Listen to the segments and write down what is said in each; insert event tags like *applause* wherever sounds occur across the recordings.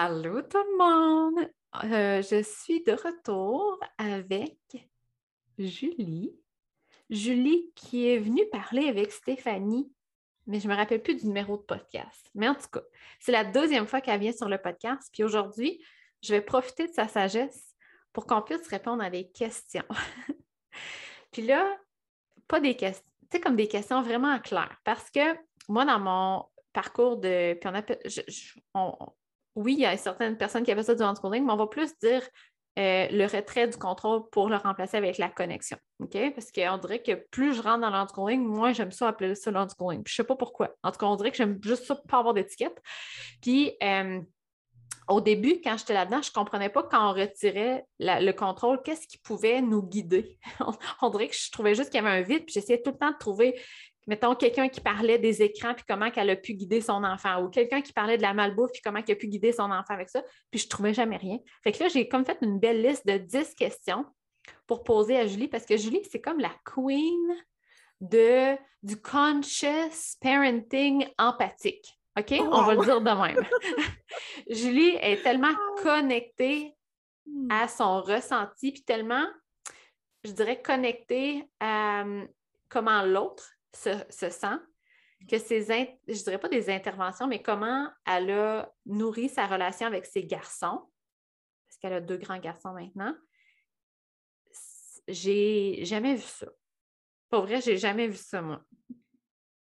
Allô tout le monde! Euh, je suis de retour avec Julie. Julie qui est venue parler avec Stéphanie, mais je ne me rappelle plus du numéro de podcast. Mais en tout cas, c'est la deuxième fois qu'elle vient sur le podcast. Puis aujourd'hui, je vais profiter de sa sagesse pour qu'on puisse répondre à des questions. *laughs* Puis là, pas des questions, tu comme des questions vraiment claires. Parce que moi, dans mon parcours de. Puis on oui, il y a certaines personnes qui appellent ça du unschooling, mais on va plus dire euh, le retrait du contrôle pour le remplacer avec la connexion. Parce qu'on dirait que plus je rentre dans l'unschooling, moins j'aime ça appeler ça l'unschooling. Je ne sais pas pourquoi. En tout cas, on dirait que j'aime juste ça pas avoir d'étiquette. Puis, euh, au début, quand j'étais là-dedans, je ne comprenais pas quand on retirait le contrôle, qu'est-ce qui pouvait nous guider? *laughs* on, dirait que je trouvais juste qu'il y avait un vide, puis j'essayais tout le temps de trouver mettons, quelqu'un qui parlait des écrans, puis comment elle a pu guider son enfant, ou quelqu'un qui parlait de la malbouffe, puis comment elle a pu guider son enfant avec ça, puis je ne trouvais jamais rien. Fait que là, j'ai comme fait une belle liste de 10 questions pour poser à Julie, parce que Julie, c'est comme la queen de, du conscious parenting empathique. OK? On va le dire de même. *laughs* Julie est tellement connectée hmm. à son ressenti, puis tellement, je dirais, connectée à euh, comment l'autre se, sent, que ces, je dirais pas des interventions, mais comment elle a nourri sa relation avec ses garçons, parce qu'elle a deux grands garçons maintenant. J'ai jamais vu ça. Pour vrai, j'ai jamais vu ça, moi.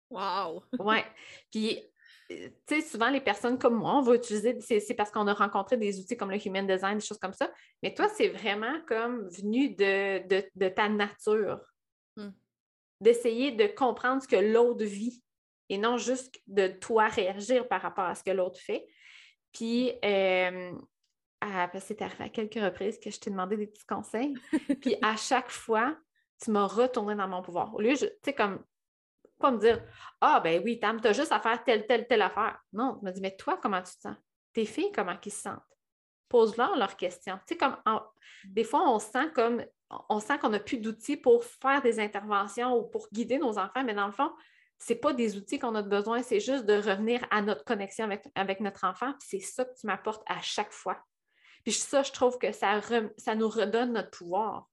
Wow! *laughs* ouais. Puis, tu sais, souvent, les personnes comme moi, on va utiliser, c'est parce qu'on a rencontré des outils comme le Human Design, des choses comme ça. Mais toi, c'est vraiment comme venu de, ta nature. D'essayer de comprendre ce que l'autre vit et non juste de toi réagir par rapport à ce que l'autre fait. Puis, euh, c'est arrivé à quelques reprises que je t'ai demandé des petits conseils. *laughs* Puis, à chaque fois, tu m'as retourné dans mon pouvoir. Au lieu, tu sais, comme, pas me dire Ah, ben oui, Tam, tu as juste à faire telle, telle, telle affaire. Non, tu m'as dit Mais toi, comment tu te sens? Tes filles, comment ils se sentent? Pose-leur leurs questions. Tu sais, comme, des fois, on se sent comme on sent qu'on n'a plus d'outils pour faire des interventions ou pour guider nos enfants, mais dans le fond, ce n'est pas des outils qu'on a besoin, c'est juste de revenir à notre connexion avec, notre enfant. c'est ça que tu m'apportes à chaque fois. Puis ça, je trouve que ça, ça nous redonne notre pouvoir.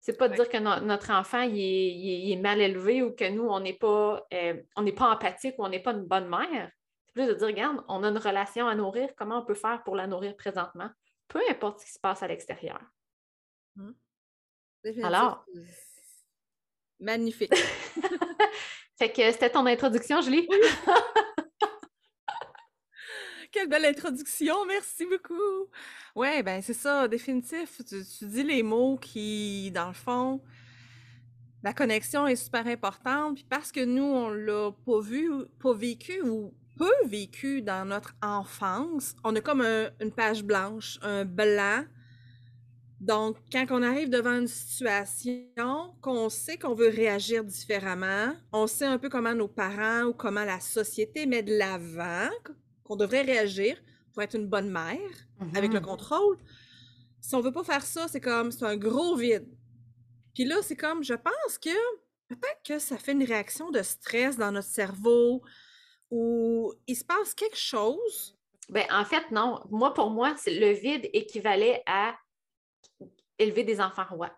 C'est pas de dire que notre enfant il est, mal élevé ou que nous, on n'est pas, euh, pas empathique ou on n'est pas une bonne mère. De dire, regarde, on a une relation à nourrir, comment on peut faire pour la nourrir présentement, peu importe ce qui se passe à l'extérieur. Mmh. Alors? Magnifique. *laughs* fait que c'était ton introduction, Julie? *laughs* Quelle belle introduction, merci beaucoup. Ouais, ben c'est ça, définitif. Tu, dis les mots qui, dans le fond, la connexion est super importante. Puis parce que nous, on l'a pas vu, pas vécu ou peu vécu dans notre enfance, on a comme une page blanche, un blanc donc, quand on arrive devant une situation, qu'on sait qu'on veut réagir différemment, on sait un peu comment nos parents ou comment la société met de l'avant, qu'on devrait réagir pour être une bonne mère avec le mm-hmm. contrôle. Si on veut pas faire ça, c'est comme, c'est un gros vide. Puis là, c'est comme, je pense que peut-être que ça fait une réaction de stress dans notre cerveau ou il se passe quelque chose? Ben, en fait, non. Moi, pour moi, le vide équivalait à élever des enfants rois.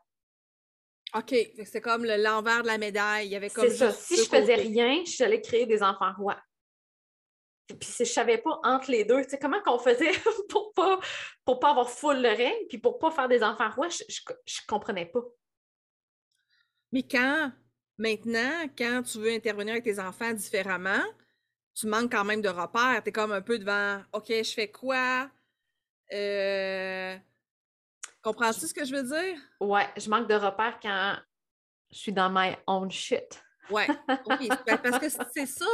OK, c'est comme l'envers de la médaille. Il y avait comme ça. Si je faisais rien, j'allais créer des enfants rois. Puis si je savais pas entre les deux, tu sais, comment qu'on faisait *laughs* pour pas, pour pas avoir full le règne, puis pour pas faire des enfants rois, je, je, comprenais pas. Mais quand, maintenant, quand tu veux intervenir avec tes enfants différemment, tu manques quand même de repères. Tu es comme un peu devant, OK, je fais quoi? Euh, Comprends-tu ce que je veux dire? Ouais, je manque de repères quand je suis dans my own shit. Ouais, oui, *laughs* ben, parce que c'est ça.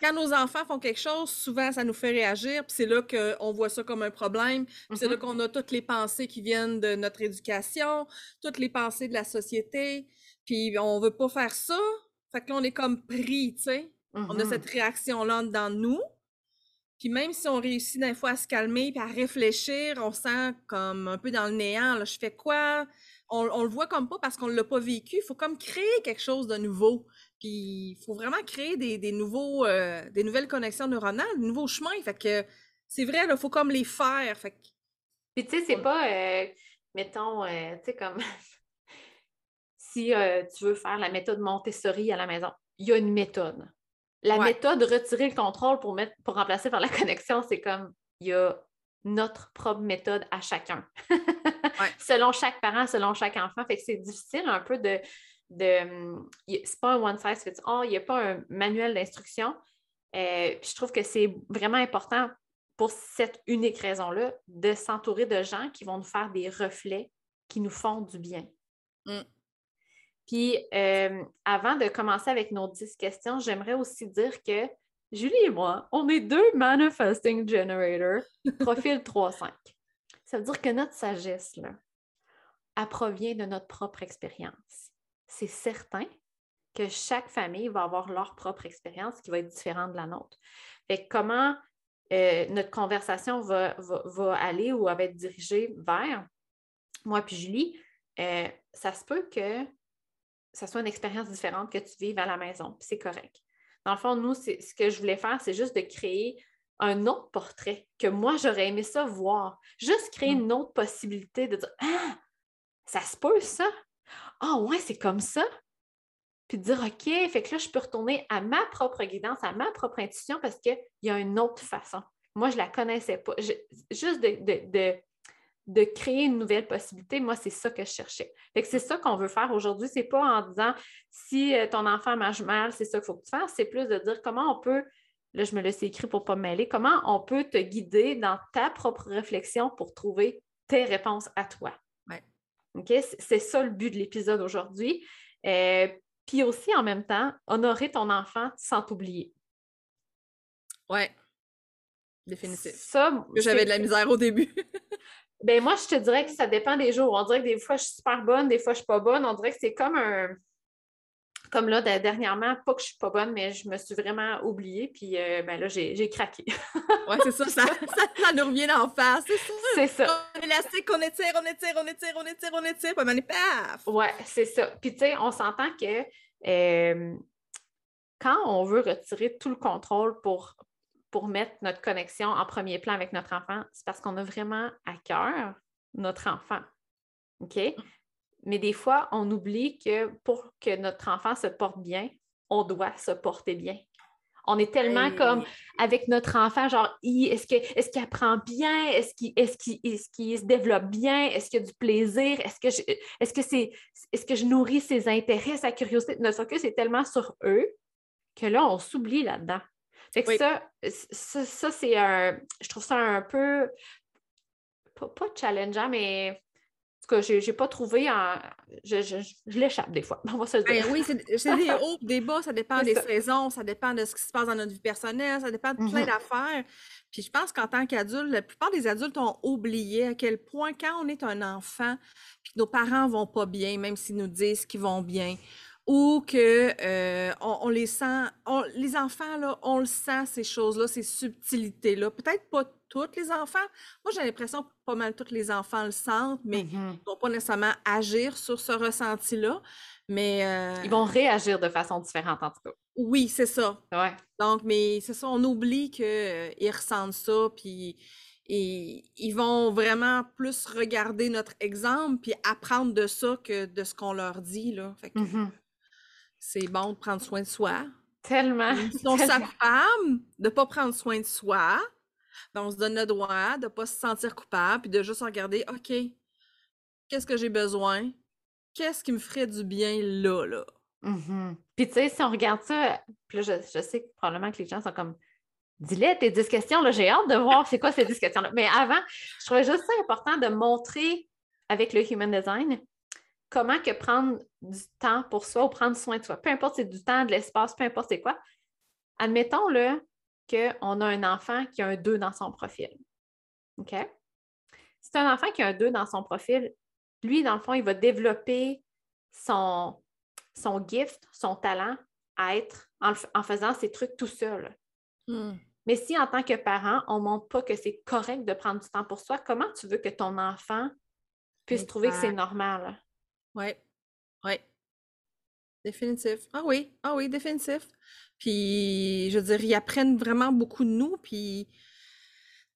Quand nos enfants font quelque chose, souvent ça nous fait réagir, puis c'est là qu'on voit ça comme un problème, puis c'est là mm-hmm. qu'on a toutes les pensées qui viennent de notre éducation, toutes les pensées de la société, puis on veut pas faire ça. Fait que là, on est comme pris, tu sais. On a mm-hmm. cette réaction-là dans nous, puis même si on réussit des fois à se calmer et à réfléchir, on sent comme un peu dans le néant. Là, je fais quoi? On, on le voit comme pas parce qu'on l'a pas vécu. Il faut comme créer quelque chose de nouveau. Puis il faut vraiment créer des, des nouveaux, euh, des nouvelles connexions neuronales, des nouveaux chemins. Fait que c'est vrai, il faut comme les faire. Fait Puis tu sais, c'est pas, euh, mettons, euh, tu sais, comme *laughs* si tu veux faire la méthode Montessori à la maison, il y a une méthode. La méthode retirer le contrôle pour, mettre, pour remplacer par la *laughs* connexion, c'est comme il y a notre propre méthode à chacun. *laughs* selon chaque parent, selon chaque enfant. Fait que c'est difficile un peu de. de c'est pas un one size fits all, il n'y a pas un manuel d'instruction. Euh, je trouve que c'est vraiment important pour cette unique raison-là de s'entourer de gens qui vont nous faire des reflets qui nous font du bien. Mm. Puis, euh, avant de commencer avec nos 10 questions, j'aimerais aussi dire que Julie et moi, on est deux manifesting generators, profil 3-5. Ça veut dire que notre sagesse, là, elle provient de notre propre expérience. C'est certain que chaque famille va avoir leur propre expérience qui va être différente de la nôtre. Et comment euh, notre conversation va, aller ou va être dirigée vers moi puis Julie, euh, ça se peut que ça soit une expérience différente que tu vives à la maison. C'est correct. Dans le fond, nous, ce que je voulais faire, c'est juste de créer un autre portrait que moi, j'aurais aimé ça voir. Juste créer mm. une autre possibilité de dire Ah, ça se peut ça? Ah, ouais, c'est comme ça. Puis de dire OK, fait que là, je peux retourner à ma propre guidance, à ma propre intuition parce qu'il y a une autre façon. Moi, je ne la connaissais pas. juste de, de créer une nouvelle possibilité. Moi, c'est ça que je cherchais. c'est ça qu'on veut faire aujourd'hui. C'est pas en disant si euh, ton enfant marche mal, c'est ça qu'il faut que tu fasses. C'est plus de dire comment on peut, là, je me laisse écrit pour ne pas me mêler, comment on peut te guider dans ta propre réflexion pour trouver tes réponses à toi. OK? C'est ça le but de l'épisode aujourd'hui. Euh, puis aussi, en même temps, honorer ton enfant sans t'oublier. Ouais. Définitif. Ça, j'avais de la misère au début. *laughs* Ben moi, je te dirais que ça dépend des jours. On dirait que des fois, je suis super bonne, des fois, je ne suis pas bonne. On dirait que c'est comme un. Comme là, dernièrement, pas que je ne suis pas bonne, mais je me suis vraiment oubliée, puis euh, ben là, j'ai craqué. *laughs* oui, c'est ça *laughs* ça, ça, nous revient en face, c'est ça. C'est ça. On élastique, on étire, on étire, on étire, on étire, on étire, puis on est paf! Oui, c'est ça. Puis tu sais, on s'entend que euh, quand on veut retirer tout le contrôle pour, pour mettre notre connexion en premier plan avec notre enfant, c'est parce qu'on a vraiment à cœur notre enfant. OK? Mais des fois, on oublie que pour que notre enfant se porte bien, on doit se porter bien. On est tellement comme avec notre enfant, genre, est-ce qu'il est apprend bien? Est-ce qu'il est se développe bien? Est-ce qu'il y a du plaisir? Est-ce que, je, que c'est, est-ce que je nourris ses intérêts, sa curiosité? Notre focus est tellement sur eux que là, on s'oublie là-dedans. Fait que ça, ça, c'est un. Je trouve ça un peu. Pas, pas challengeant, mais. En tout cas, je n'ai pas trouvé en. Je, je, je l'échappe des fois. *laughs* On va se le dire. Ben oui, c'est des *laughs* hauts des bas, ça dépend des saisons, ça dépend de ce qui se passe dans notre vie personnelle, ça dépend de plein mm-hmm. d'affaires. Puis je pense qu'en tant qu'adulte, la plupart des adultes ont oublié à quel point, quand on est un enfant, puis nos parents vont pas bien, même s'ils nous disent qu'ils vont bien, ou que euh, on, les sent, les enfants, là, on le sent, ces choses-là, ces subtilités-là. Peut-être pas tous les enfants. Moi, j'ai l'impression que pas mal tous les enfants le sentent, mais ils ne vont pas nécessairement agir sur ce ressenti-là. Mais euh, Ils vont réagir de façon différente, en tout cas. Oui, c'est ça. Ouais. Donc, mais c'est ça, on oublie qu'ils euh, ressentent ça, puis et ils vont vraiment plus regarder notre exemple puis apprendre de ça que de ce qu'on leur dit. Là. Fait que, c'est bon de prendre soin de soi. Tellement. Si on sa femme de ne pas prendre soin de soi, ben on se donne le droit de ne pas se sentir coupable, puis de juste regarder, OK, qu'est-ce que j'ai besoin? Qu'est-ce qui me ferait du bien là, là? Mm-hmm. Puis tu sais, si on regarde ça, puis là, je, sais que probablement que les gens sont comme, dis-les tes 10 questions, là, j'ai hâte de voir c'est quoi ces 10 questions-là. Mais avant, je trouvais juste ça important de montrer avec le Human Design comment que prendre du temps pour soi ou prendre soin de soi, peu importe c'est du temps, de l'espace, peu importe c'est quoi. Admettons-le qu'on a un enfant qui a un 2 dans son profil. OK? C'est un enfant qui a un 2 dans son profil. Lui, dans le fond, il va développer son, son gift, son talent à être en, faisant ces trucs tout seul. Hmm. Mais si en tant que parent, on ne montre pas que c'est correct de prendre du temps pour soi, comment tu veux que ton enfant puisse trouver que c'est normal? Oui, oui. Définitif. Ah oui, ah oui, définitif. Puis, je veux dire, ils apprennent vraiment beaucoup de nous. Puis,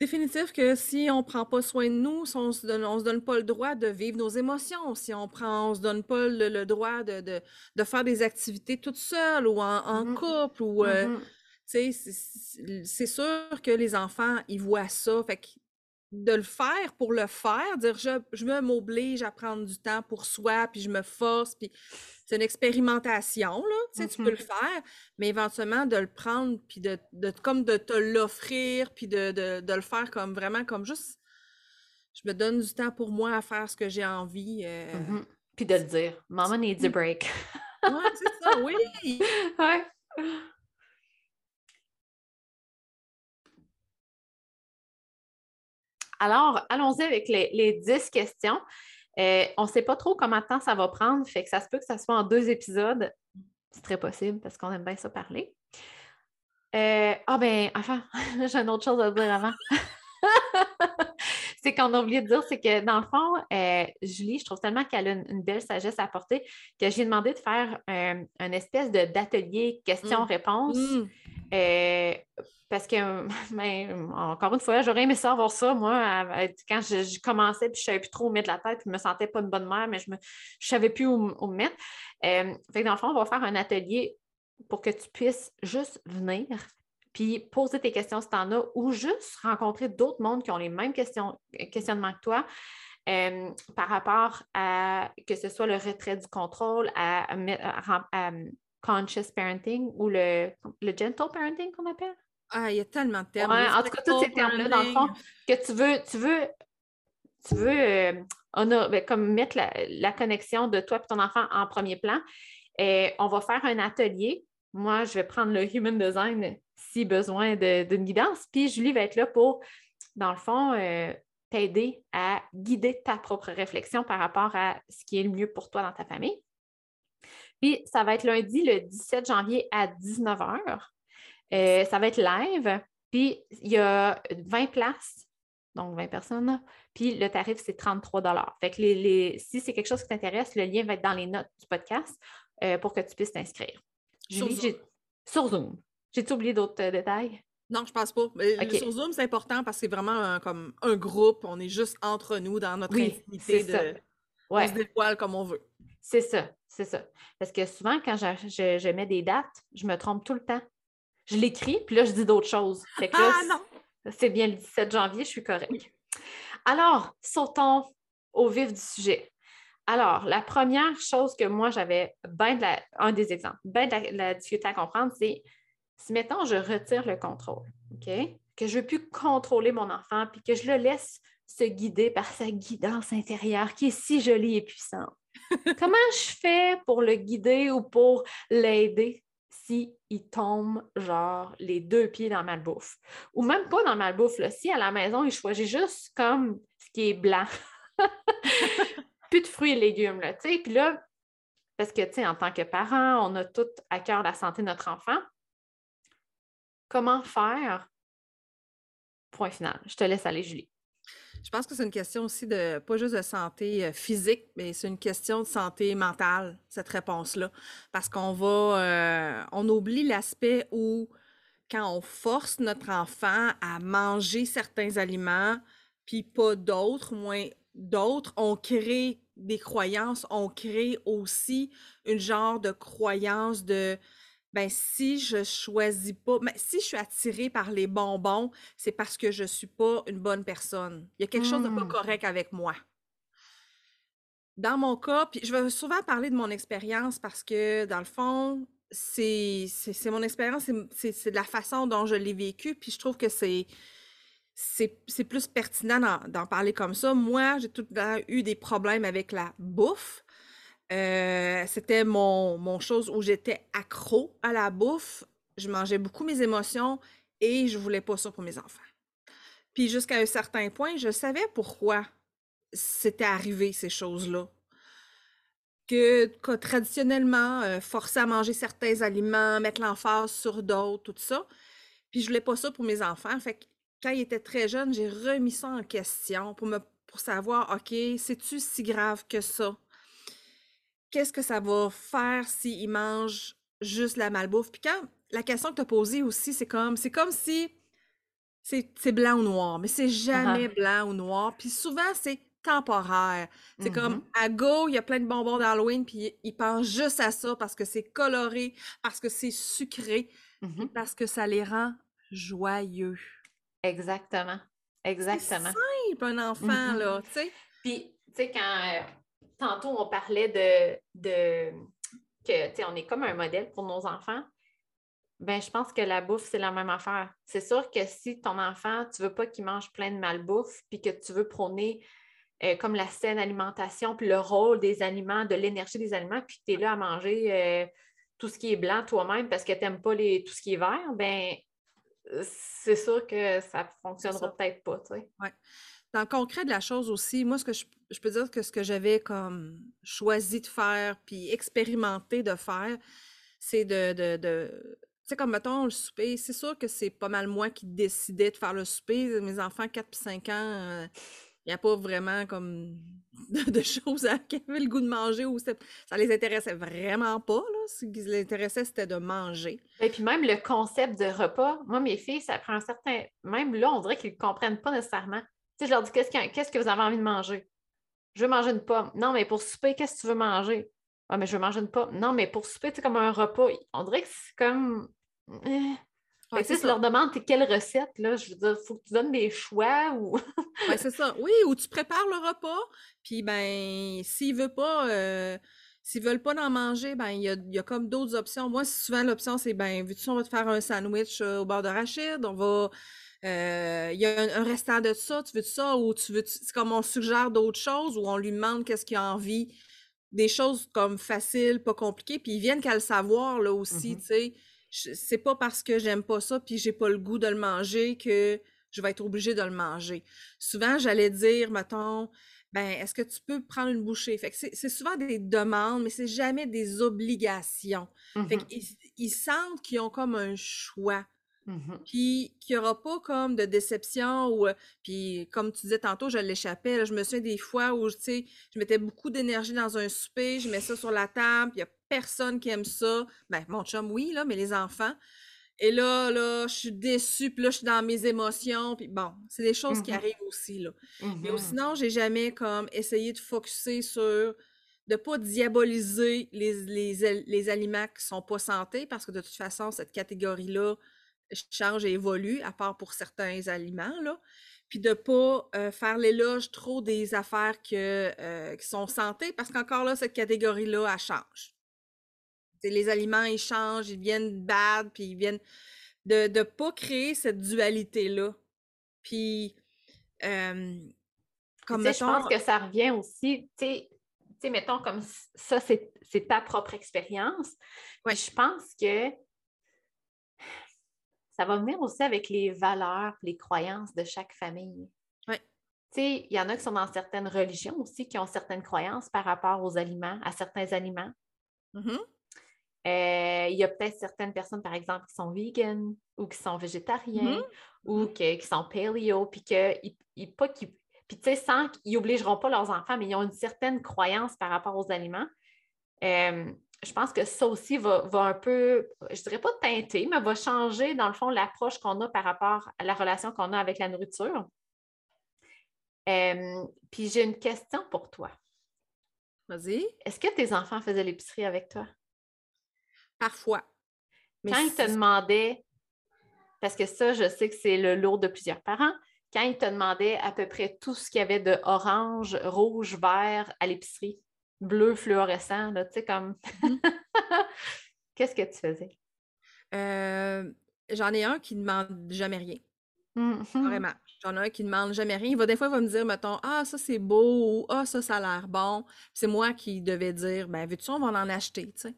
Définitif que si on prend pas soin de nous, si on se donne, on se donne pas le droit de vivre nos émotions, si on prend, on se donne pas le, le droit de, de, de, faire des activités toute seule ou en, en mm -hmm. couple ou euh, mm -hmm. c'est sûr que les enfants ils voient ça, fait que de le faire pour le faire, dire je, je m'oblige à prendre du temps pour soi, puis je me force, puis c'est une expérimentation, là, tu sais, tu peux le Mm-hmm. faire, mais éventuellement de le prendre, puis de, de comme de te l'offrir, puis de, de, de le faire comme vraiment, comme juste, je me donne du temps pour moi à faire ce que j'ai envie. Euh... Mhm. Puis de le dire, Mama needs a break. ouais, c'est ça, oui. *laughs* ouais. Alors, allons-y avec les, les 10 questions. Euh, on ne sait pas trop combien de temps ça va prendre, fait que ça se peut que ça soit en deux épisodes. C'est très possible parce qu'on aime bien ça parler. Euh, ah ben, enfin, *laughs* j'ai une autre chose à dire avant. *laughs* c'est qu'on a oublié de dire, c'est que dans le fond, euh, Julie, je trouve tellement qu'elle a une, une, belle sagesse à apporter que j'ai demandé de faire un, espèce d'atelier questions-réponses. Mm. Euh, parce que, *laughs* ben, encore une fois, j'aurais aimé ça avoir ça, moi, quand je, je commençais, puis je ne savais plus trop où mettre la tête, puis je ne me sentais pas une bonne mère, mais je ne savais plus où, où me mettre. Euh, fait que dans le fond, on va faire un atelier pour que tu puisses juste venir, puis poser tes questions si tu en as, ou juste rencontrer d'autres mondes qui ont les mêmes questions, questionnements que toi. Euh, par rapport à que ce soit le retrait du contrôle, à, à conscious parenting ou le, le gentle parenting qu'on appelle? Ah, il y a tellement de termes. Ouais, en tout cas, tous ces termes-là, dans le fond, que tu veux, tu veux, tu veux euh, on a, ben, comme mettre la, la, connexion de toi et ton enfant en premier plan. Et on va faire un atelier. Moi, je vais prendre le human design si besoin d'une guidance. Puis Julie va être là pour, dans le fond, euh, t'aider à guider ta propre réflexion par rapport à ce qui est le mieux pour toi dans ta famille. Puis ça va être lundi, le 17 janvier à 19h. Euh, ça va être live. Puis il y a 20 places, donc 20 personnes. Puis le tarif, c'est 33 Fait que les, les, si c'est quelque chose qui t'intéresse, le lien va être dans les notes du podcast euh, pour que tu puisses t'inscrire. Sur. Sur Zoom. J'ai-tu oublié d'autres euh, détails? Non, je pense pas. Okay. Sur Zoom, c'est important parce que c'est vraiment un, comme un groupe. On est juste entre nous dans notre oui, intimité. De... Ouais. On se dévoile comme on veut. C'est ça, c'est ça. Parce que souvent, quand je, je, je, mets des dates, je me trompe tout le temps. Je l'écris, puis là, je dis d'autres choses. Fait que là, ah non! C'est bien le 17 janvier, je suis correcte. Alors, sautons au vif du sujet. Alors, la première chose que moi, j'avais bien de la, un des exemples, bien de la, la difficulté à comprendre, c'est si, mettons, je retire le contrôle, OK? Que je ne veux plus contrôler mon enfant, puis que je le laisse se guider par sa guidance intérieure qui est si jolie et puissante. *laughs* Comment je fais pour le guider ou pour l'aider? Si il tombe genre les deux pieds dans ma bouffe? Ou même pas dans ma bouffe, là. si à la maison, il choisit juste comme ce qui est blanc. *laughs* Plus de fruits et légumes, là, tu sais. Puis là, parce que, tu sais, en tant que parent, on a tout à cœur la santé de notre enfant. Comment faire? Point final. Je te laisse aller, Julie. Je pense que c'est une question aussi de, pas juste de santé physique, mais c'est une question de santé mentale, cette réponse-là. Parce qu'on va, euh, on oublie l'aspect où, quand on force notre enfant à manger certains aliments, puis pas d'autres, moins d'autres, on crée des croyances, on crée aussi une genre de croyance de ben si je choisis pas, ben, si je suis attirée par les bonbons, c'est parce que je suis pas une bonne personne. Il y a quelque mmh. chose de pas correct avec moi. Dans mon cas, puis je vais souvent parler de mon expérience parce que dans le fond, c'est mon expérience, c'est de la façon dont je l'ai vécu, puis je trouve que c'est c'est plus pertinent d'en parler comme ça. Moi, j'ai tout le temps eu des problèmes avec la bouffe. Euh, c'était mon, mon chose où j'étais accro à la bouffe. Je mangeais beaucoup mes émotions et je voulais pas ça pour mes enfants. Puis jusqu'à un certain point, je savais pourquoi c'était arrivé ces choses-là. Que, traditionnellement, euh, forcer à manger certains aliments, mettre l'emphase sur d'autres, tout ça. Puis je voulais pas ça pour mes enfants. Fait que quand ils étaient très jeunes, j'ai remis ça en question pour me pour savoir, OK, c'est-tu si grave que ça? Qu'est-ce que ça va faire s'ils mangent juste la malbouffe? Puis quand la question que tu as posée aussi, c'est comme c'est comme si c'est blanc ou noir, mais c'est jamais blanc ou noir. Puis souvent, c'est temporaire. C'est comme Mhm. à Go, il y a plein de bonbons d'Halloween, puis ils pensent juste à ça parce que c'est coloré, parce que c'est sucré, Mhm. parce que ça les rend joyeux. Exactement. C'est Exactement. simple, un enfant, Mhm. là, tu sais? Puis, tu sais, quand euh, tantôt on parlait de, de que, tu sais, on est comme un modèle pour nos enfants, ben je pense que la bouffe, c'est la même affaire. C'est sûr que si ton enfant, tu veux pas qu'il mange plein de malbouffe, puis que tu veux prôner euh, comme la saine alimentation, puis le rôle des aliments, de l'énergie des aliments, puis que tu es là à manger euh, tout ce qui est blanc toi-même parce que tu n'aimes pas les, tout ce qui est vert, ben c'est sûr que ça C'est fonctionnera peut-être pas, tu sais. Ouais. Dans le concret de la chose aussi, moi, ce que je, je peux dire que ce que j'avais comme choisi de faire, puis expérimenté de faire, c'est de, tu sais, comme mettons le souper, c'est sûr que c'est pas mal moi qui décidais de faire le souper. Mes enfants, 4 puis 5 ans, il n'y a pas vraiment comme *laughs* de, choses à, qui avaient le goût de manger ou ça les intéressait vraiment pas, là. Ce qui les intéressait, c'était de manger. Et puis même le concept de repas, moi, mes filles, ça prend un certain. Même là, on dirait qu'ils ne comprennent pas nécessairement. Tu sais, je leur dis qu'est-ce que, qu'est-ce que vous avez envie de manger? Je veux manger une pomme. Non, mais pour souper, qu'est-ce que tu veux manger? Ah, mais je veux manger une pomme. Non, mais pour souper, c'est comme un repas. On dirait que c'est comme. Eh. Ouais, tu leur demandes quelle recette, là, je veux dire, il faut que tu donnes des choix ou. Ouais, c'est ça. Oui, ou tu prépares le repas, puis ben, s'ils veulent pas, euh, s'ils veulent pas en manger, ben, il y a, y a comme d'autres options. Moi, souvent, l'option, c'est, ben, veux-tu, on va te faire un sandwich euh, au beurre d'arachide, on va, euh, il y a un, un restant de ça, tu veux ça, ou tu veux, c'est comme on suggère d'autres choses, ou on lui demande qu'est-ce qu'il a envie, des choses comme faciles, pas compliquées, puis ils viennent qu'à le savoir, là, aussi, Mhm. tu sais. C'est pas parce que j'aime pas ça, puis j'ai pas le goût de le manger que je vais être obligée de le manger. Souvent, j'allais dire, mettons, ben, est-ce que tu peux prendre une bouchée? Fait que c'est souvent des demandes, mais c'est jamais des obligations. Fait Mhm, qu'ils ils sentent qu'ils ont comme un choix, mhm. puis qu'il n'y aura pas comme de déception ou, euh, puis comme tu disais tantôt, je l'échappais, je me souviens des fois où, tu sais, je mettais beaucoup d'énergie dans un souper, je mets ça sur la table, puis il n'y a personne qui aime ça. Ben, mon chum, oui, là, mais les enfants. Et là, là, je suis déçue, puis là, je suis dans mes émotions, puis bon, c'est des choses qui Mhm. arrivent aussi, là. Mais Mhm. sinon, j'ai jamais comme essayé de focuser sur de pas diaboliser les, les, les aliments qui sont pas santé, parce que de toute façon, cette catégorie-là change et évolue, à part pour certains aliments, là. Puis de pas euh, faire l'éloge trop des affaires que, euh, qui sont santé, parce qu'encore là, cette catégorie-là, elle change. Les aliments, ils changent, ils deviennent bad, puis ils viennent de ne pas créer cette dualité-là. Puis, euh, comme je pense que ça revient aussi, tu sais, tu sais, mettons comme ça, c'est ta propre expérience. Ouais. Je pense que ça va venir aussi avec les valeurs, les croyances de chaque famille. Ouais. Tu sais, il y en a qui sont dans certaines religions aussi, qui ont certaines croyances par rapport aux aliments, à certains aliments. Mhm. Euh, il y a peut-être certaines personnes, par exemple, qui sont vegan ou qui sont végétariens Mhm. ou que- qui sont paleo, puis que ils- pas qu'ils- puis tu sais, sans qu'ils obligeront pas leurs enfants, mais ils ont une certaine croyance par rapport aux aliments. Euh, je pense que ça aussi va, va un peu, je dirais pas teinter, mais va changer, dans le fond, l'approche qu'on a par rapport à la relation qu'on a avec la nourriture. Euh, puis j'ai une question pour toi. Vas-y. Est-ce que tes enfants faisaient l'épicerie avec toi? Parfois. Mais quand ils te demandaient, parce que ça, je sais que c'est le lot de plusieurs parents, quand ils te demandaient à peu près tout ce qu'il y avait de orange, rouge, vert à l'épicerie, bleu fluorescent, là, tu sais, comme. Mhm. *laughs* Qu'est-ce que tu faisais? Euh, j'en ai un qui ne demande jamais rien. Mhm. Vraiment. J'en ai un qui ne demande jamais rien. Il va, des fois, il va me dire, mettons, ah, ça c'est beau ou ah, ça, ça a l'air bon. C'est moi qui devais dire, ben, veux-tu, on va en acheter, tu sais.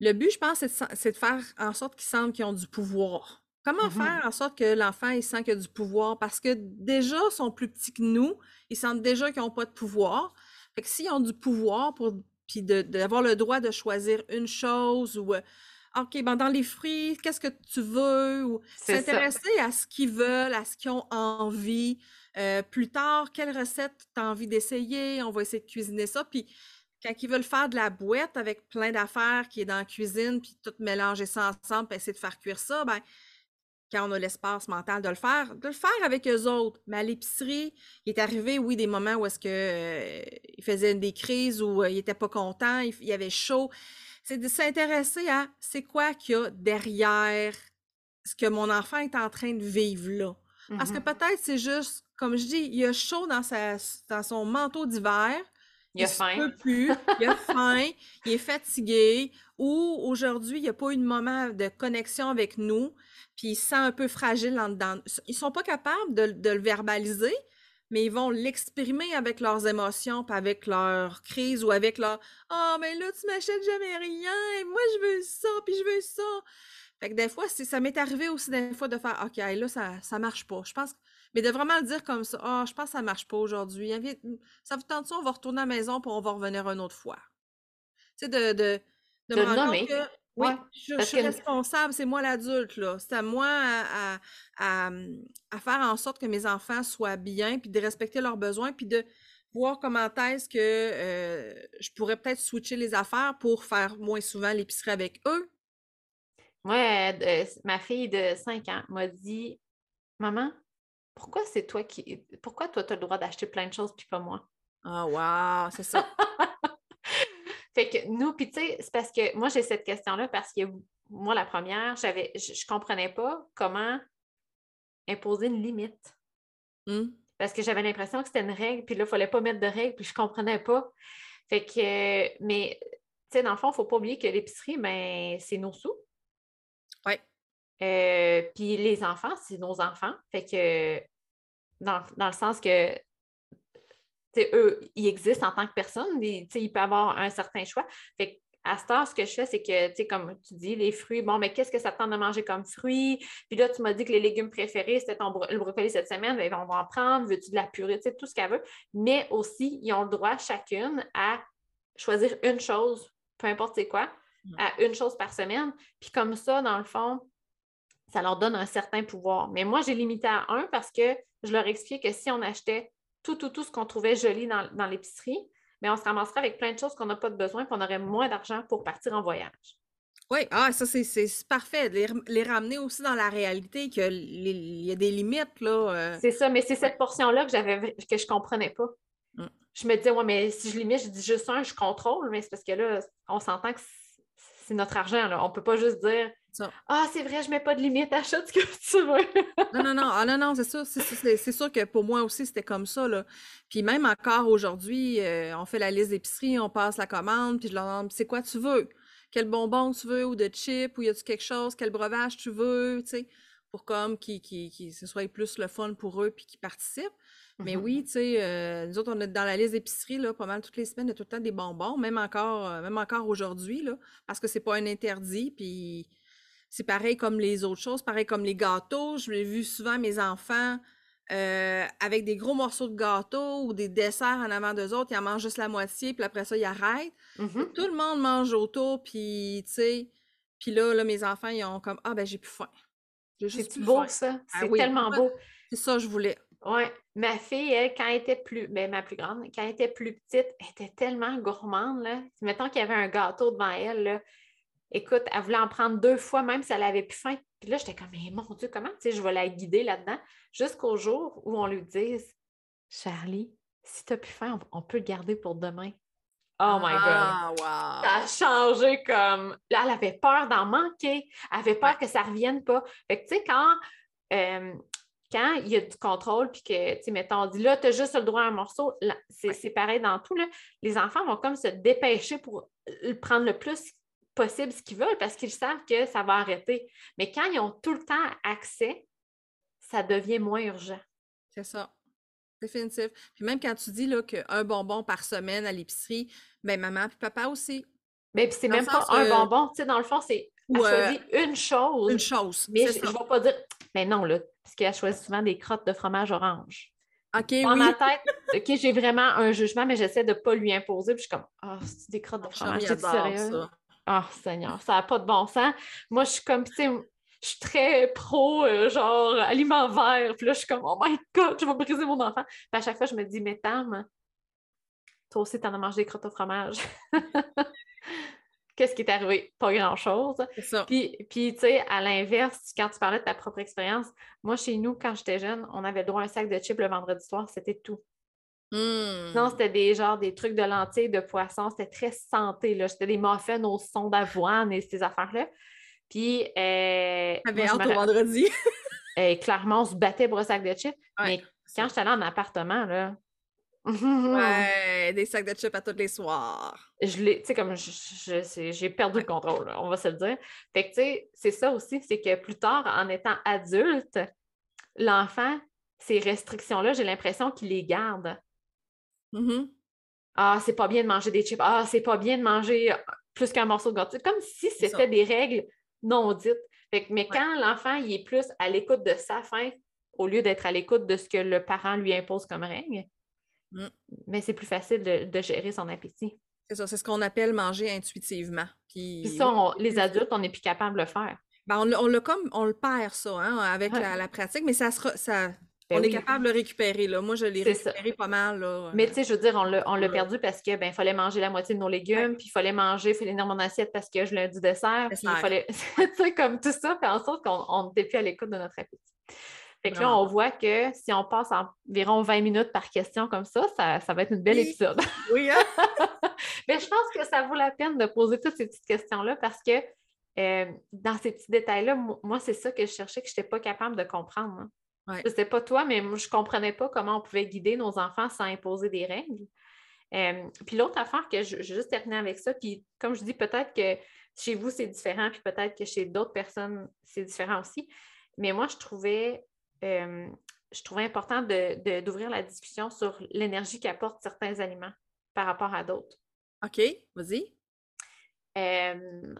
Le but, je pense, c'est de, faire en sorte qu'ils sentent qu'ils ont du pouvoir. Comment Mhm. faire en sorte que l'enfant, il sent qu'il a du pouvoir? Parce que déjà, ils sont plus petits que nous. Ils sentent déjà qu'ils n'ont pas de pouvoir. Fait que s'ils ont du pouvoir pour, puis d'avoir le droit de choisir une chose ou, euh, OK, ben dans les fruits, qu'est-ce que tu veux? Ou s'intéresser à ce qu'ils veulent, à ce qu'ils ont envie. Euh, plus tard, quelle recette tu as envie d'essayer? On va essayer de cuisiner ça. Puis quand ils veulent faire de la boîte avec plein d'affaires qui est dans la cuisine, puis tout mélanger ça ensemble, puis essayer de faire cuire ça, ben quand on a l'espace mental de le faire, de le faire avec eux autres. Mais à l'épicerie, il est arrivé, oui, des moments où est-ce que euh, il faisait des crises où euh, il était pas content, il, y avait chaud. C'est de s'intéresser à c'est quoi qu'il y a derrière ce que mon enfant est en train de vivre là. Parce que Mhm. peut-être c'est juste, comme je dis, il a chaud dans, sa, dans son manteau d'hiver. Il a faim. peut plus, il a faim, il est fatigué, ou aujourd'hui, il n'y a pas eu de moment de connexion avec nous, puis il se sent un peu fragile en dedans. Ils sont pas capables de, de le verbaliser, mais ils vont l'exprimer avec leurs émotions, puis avec leur crise ou avec leur Ah, mais là, tu m'achètes jamais rien, moi, je veux ça, puis je veux ça. Fait que des fois, ça m'est arrivé aussi des fois de faire OK, là, ça, ça marche pas. Je pense que- Mais de vraiment le dire comme ça, Ah, je pense que ça marche pas aujourd'hui. Invite- Ça vous tente ça, on va retourner à la maison, puis on va revenir une autre fois. Tu sais, de, de, de De me rendre compte que oui, Ouais, je, suis que- responsable, c'est moi l'adulte, là. C'est à moi à, à- à, à faire en sorte que mes enfants soient bien, puis de respecter leurs besoins, puis de voir comment est-ce que euh, je pourrais peut-être switcher les affaires pour faire moins souvent l'épicerie avec eux. Moi, euh, ma fille de 5 ans m'a dit Maman, pourquoi c'est toi qui. Pourquoi toi, tu as le droit d'acheter plein de choses puis pas moi? Ah, wow, c'est ça. *laughs* Fait que nous, puis tu sais, c'est parce que moi, j'ai cette question-là parce que moi, la première, j'avais, je, je comprenais pas comment imposer une limite. Hum, Parce que j'avais l'impression que c'était une règle, puis là, il fallait pas mettre de règle, puis je comprenais pas. Fait que, mais, tu sais, dans le fond, il ne faut pas oublier que l'épicerie, ben, c'est nos sous. Euh, puis les enfants, c'est nos enfants. Fait que, dans, dans le sens que, tu sais, eux, ils existent en tant que personnes, ils, peuvent avoir un certain choix. Fait que, à ce temps, ce que je fais, c'est que, tu sais, comme tu dis, les fruits, bon, mais qu'est-ce que ça te tente de manger comme fruits? Puis là, tu m'as dit que les légumes préférés, c'était ton bro- le brocoli cette semaine, bien, on va en prendre, veux-tu de la purée, tu sais, tout ce qu'elle veut. Mais aussi, ils ont le droit, chacune, à choisir une chose, peu importe c'est quoi, à une chose par semaine. Puis comme ça, dans le fond, ça leur donne un certain pouvoir. Mais moi, j'ai limité à un parce que je leur expliquais que si on achetait tout, tout, tout ce qu'on trouvait joli dans, dans l'épicerie, mais on se ramasserait avec plein de choses qu'on n'a pas de besoin, puis on aurait moins d'argent pour partir en voyage. Oui, ah, ça, c'est parfait. Les, ramener aussi dans la réalité, qu'il y a des limites, là. euh. C'est ça, mais c'est cette portion-là que j'avais que je comprenais pas. Mm. Je me disais, ouais, mais si je limite, je dis juste un, je contrôle, mais c'est parce que là, on s'entend que c'est- c'est notre argent. Là. On ne peut pas juste dire Ah, c'est vrai, je ne mets pas de limite, achète *laughs* ce que tu veux. Non, non, non, ah, non, non, c'est ça. C'est- sûr que pour moi aussi, c'était comme ça, là. Puis même encore aujourd'hui, euh, on fait la liste d'épicerie, on passe la commande, puis je leur demande, c'est quoi tu veux? Quel bonbon tu veux, ou de chip, ou y a-tu quelque chose, quel breuvage tu veux, tu sais, pour comme qui, ce soit plus le fun pour eux, puis qu'ils participent. Mais Mhm. oui, tu sais, euh, nous autres, on est dans la liste d'épicerie, là, pas mal toutes les semaines, il y a tout le temps des bonbons, même encore, euh, même encore aujourd'hui, là, parce que c'est pas un interdit, puis c'est pareil comme les autres choses, pareil comme les gâteaux. Je l'ai vu souvent mes enfants euh, avec des gros morceaux de gâteau ou des desserts en avant d'eux autres, ils en mangent juste la moitié, puis après ça, ils arrêtent. Mhm. Tout le monde mange autour, puis tu sais, puis là, là, mes enfants, ils ont comme, ah ben j'ai plus faim. Juste C'est beau, faim. ça? Ah C'est oui, tellement beau. C'est ça que je voulais. Oui, ma fille, elle, quand elle était plus, ben, ma plus grande, quand elle était plus petite, elle était tellement gourmande, là. Mettons qu'il y avait un gâteau devant elle, là. Écoute, elle voulait en prendre deux fois, même si elle avait plus faim. Puis là, j'étais comme, mais mon Dieu, comment, tu sais, je vais la guider là-dedans, jusqu'au jour où on lui dise, Charlie, si tu n'as plus faim, on, on peut le garder pour demain. Oh my God! Ah, Ça wow! a changé comme. Là, elle avait peur d'en manquer. Elle avait peur Ouais. que ça ne revienne pas. Fait que, tu sais, quand, euh, quand il y a du contrôle, puis que, tu sais, mettons, on dit là, tu as juste le droit à un morceau, c'est Ouais. pareil dans tout. Là. Les enfants vont comme se dépêcher pour le prendre le plus possible ce qu'ils veulent parce qu'ils savent que ça va arrêter. Mais quand ils ont tout le temps accès, ça devient moins urgent. C'est ça. Définitif. Puis même quand tu dis là, qu'un bonbon par semaine à l'épicerie, ben maman puis papa aussi. Mais puis c'est Dans même pas un bonbon. Tu sais, dans le fond, c'est elle euh, une chose. Une chose. Mais je ne vais pas dire, mais non, là, parce qu'elle choisit souvent des crottes de fromage orange. OK, Dans oui. ma tête, OK, j'ai vraiment un jugement, mais j'essaie de ne pas lui imposer. Puis je suis comme, ah, c'est des crottes de fromage, c'est sérieux? ça. Ah, Seigneur, ça n'a pas de bon sens. Moi, je suis comme, tu sais, je suis très pro, euh, genre, aliment vert. Puis là, je suis comme, oh my God, je vais briser mon enfant. Puis à chaque fois, je me dis, mais Tam, toi aussi, t'en as mangé des crottes au fromage. *laughs* qu'est-ce qui est arrivé? Pas grand-chose. Puis, puis tu sais, à l'inverse, quand tu parlais de ta propre expérience, moi, chez nous, quand j'étais jeune, on avait le droit à un sac de chips le vendredi soir, c'était tout. Hmm. Non, c'était des genres des trucs de lentilles, de poisson, c'était très santé, là. C'était des muffins au son d'avoine et ces affaires-là. Puis, euh, hâte au vendredi. *laughs* euh, clairement, on se battait pour un sac de chips. Ouais, mais quand j'étais allée en appartement, là, *laughs* *laughs* Ouais, des sacs de chips à tous les soirs. je l'ai, tu sais, comme je- je- c'est- j'ai perdu le contrôle, là, on va se le dire. Fait que, tu sais, c'est ça aussi, c'est que plus tard, en étant adulte, l'enfant, ces restrictions-là, j'ai l'impression qu'il les garde. Mhm. Ah, c'est pas bien de manger des chips. Ah, c'est pas bien de manger plus qu'un morceau de gâteau. Comme si c'était des règles non dites. Fait que- mais Ouais. quand l'enfant il est plus à l'écoute de sa faim au lieu d'être à l'écoute de ce que le parent lui impose comme règle, Mm. mais c'est plus facile de, de gérer son appétit. C'est ça, c'est ce qu'on appelle manger intuitivement. Puis, Puis ça, on- les adultes, on n'est plus capable de le faire. ben, on, l'a comme, on le perd ça, hein, avec Ouais. la, la pratique, mais ça sera, ça, Ben on est capable de le récupérer, là. Moi, je l'ai ça. récupéré pas mal, là. Mais tu sais, je veux dire, on l'a, on l'a Ouais. perdu parce que ben, fallait manger la moitié de nos légumes, puis il fallait manger, finir mon assiette parce que je l'ai du dessert, puis il fallait, *laughs* tu sais, comme tout ça, fait en sorte qu'on on n'était plus à l'écoute de notre appétit. Fait que là, on voit que si on passe environ 20 minutes par question comme ça, ça, ça va être une belle Oui. épisode. *laughs* Oui, hein? *laughs* Mais je pense que ça vaut la peine de poser toutes ces petites questions-là parce que euh, dans ces petits détails-là, mo- moi, c'est ça que je cherchais que je n'étais pas capable de comprendre. hein. Ouais. Je ne sais pas toi, mais moi, je ne comprenais pas comment on pouvait guider nos enfants sans imposer des règles. Euh, puis l'autre affaire que je, je vais juste terminer avec ça, puis comme je dis, peut-être que chez vous, c'est différent, puis peut-être que chez d'autres personnes, c'est différent aussi. Mais moi, je trouvais, euh, je trouvais important de- de- d'ouvrir la discussion sur l'énergie qu'apportent certains aliments par rapport à d'autres. OK, vas-y. Euh,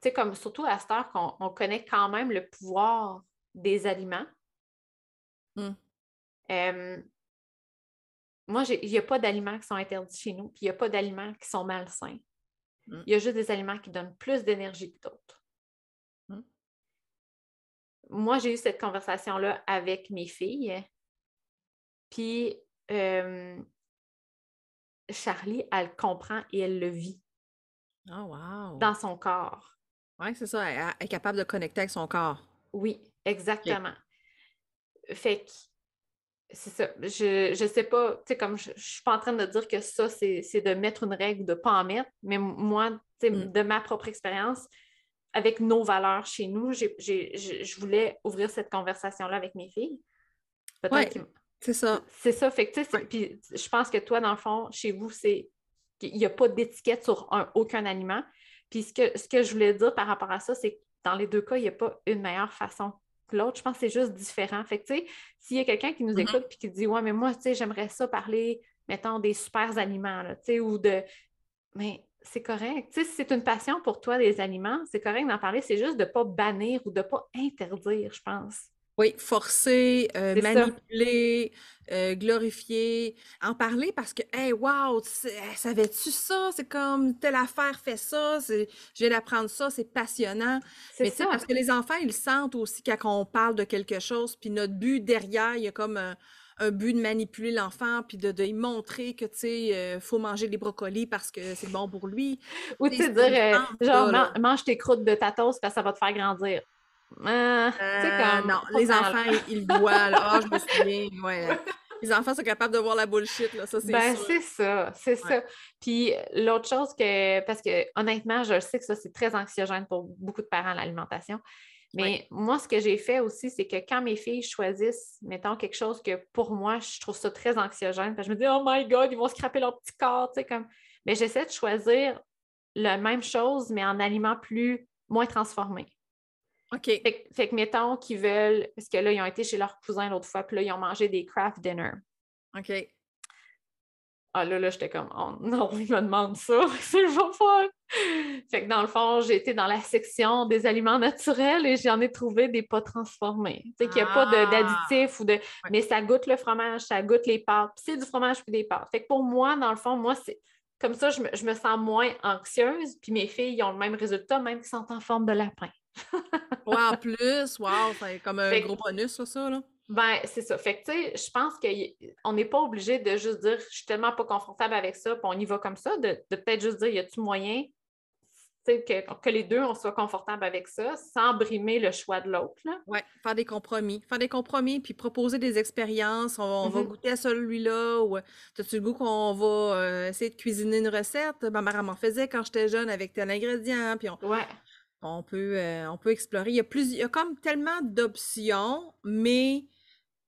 tu sais, comme surtout à cette heure qu'on on connaît quand même le pouvoir des aliments. Euh, moi, il n'y a pas d'aliments qui sont interdits chez nous, puis il n'y a pas d'aliments qui sont malsains. Hmm. Il y a juste des aliments qui donnent plus d'énergie que d'autres. Hmm. Moi, j'ai eu cette conversation-là avec mes filles. Puis, euh, Charlie, elle comprend et elle le vit Oh, wow. dans son corps. Ouais, c'est ça, elle, elle est capable de connecter avec son corps. Oui, exactement. Fait que c'est ça. Je, je sais pas, tu sais, comme je, je suis pas en train de dire que ça, c'est c'est de mettre une règle ou de pas en mettre, mais moi, tu sais, Mm. de ma propre expérience, avec nos valeurs chez nous, j'ai- j'ai- je je voulais ouvrir cette conversation-là avec mes filles. Peut-être Ouais. C'est ça. c'est ça, fait que Ouais. je pense que toi, dans le fond, chez vous, c'est qu'il n'y a pas d'étiquette sur un- aucun aliment. Puis ce que, ce que je voulais dire par rapport à ça, c'est que dans les deux cas, il n'y a pas une meilleure façon que l'autre. Je pense que c'est juste différent. Fait que tu sais, s'il y a quelqu'un qui nous Mhm. écoute et qui dit Ouais, mais moi, tu sais, j'aimerais ça parler, mettons, des super aliments, là, tu sais, ou de. Mais c'est correct. Tu sais, si c'est une passion pour toi des aliments, c'est correct d'en parler. C'est juste de ne pas bannir ou de ne pas interdire, je pense. Oui, forcer, euh, manipuler, euh, glorifier, en parler parce que, hey, wow, hey, savais-tu ça? C'est comme telle affaire fait ça, je viens d'apprendre ça, c'est passionnant. C'est Mais tu sais, ça. parce que les enfants, ils sentent aussi quand on parle de quelque chose, puis notre but derrière, il y a comme un, un but de manipuler l'enfant, puis de, de lui montrer que, tu sais, euh, faut manger des brocolis parce que c'est bon pour lui. Ou Tu sais, dire, euh, genre, man- mange tes croûtes de tatos parce que ça va te faire grandir. Euh, Euh, comme, non, les enfants, ils, ils voient, là. Ah, je me *laughs* souviens, ouais. Les enfants sont capables de voir la bullshit, là, ça, c'est Ben, c'est ça, c'est ça. Puis l'autre chose que, parce que honnêtement, je sais que ça, c'est très anxiogène pour beaucoup de parents, l'alimentation. Mais moi, ce que j'ai fait aussi, c'est que quand mes filles choisissent, mettons, quelque chose que pour moi, je trouve ça très anxiogène, parce que je me dis, oh my God, ils vont scraper leur petit corps, tu sais, comme. Mais j'essaie de choisir la même chose, mais en aliments plus, moins transformés. OK. Fait, que- fait que, mettons, qu'ils veulent, parce que là, ils ont été chez leur cousin l'autre fois, puis là, ils ont mangé des craft dinner. OK. Ah là, là, j'étais comme, oh non, *laughs* il me demande ça, *laughs* c'est le va faire. Fait que dans le fond, j'ai été dans la section des aliments naturels et j'en ai trouvé des pas transformés. Tu sais, qu'il n'y a pas Ah! d'additifs ou de. Mais ça goûte le fromage, ça goûte les pâtes, puis c'est du fromage puis des pâtes. Fait que pour moi, dans le fond, moi, c'est. Comme ça, je me, je me sens moins anxieuse, puis mes filles ont le même résultat, même qu'elles sont en forme de lapin. Ouais, en plus, wow, c'est comme un Fait gros bonus, là, ça, là. Ben, c'est ça. Fait que, tu sais, je pense qu'on n'est pas obligé de juste dire je suis tellement pas confortable avec ça, puis on y va comme ça, de, de peut-être juste dire y a-tu moyen que, que les deux, on soit confortables avec ça, sans brimer le choix de l'autre. Oui, faire des compromis. Faire des compromis, puis proposer des expériences. On, va mm-hmm. goûter à celui-là, ou as-tu le goût qu'on va euh, essayer de cuisiner une recette? Ma mère m'en faisait quand j'étais jeune avec tel ingrédient, puis on... Ouais. On peut, euh, on peut explorer. Il y, a plus, il y a comme tellement d'options, mais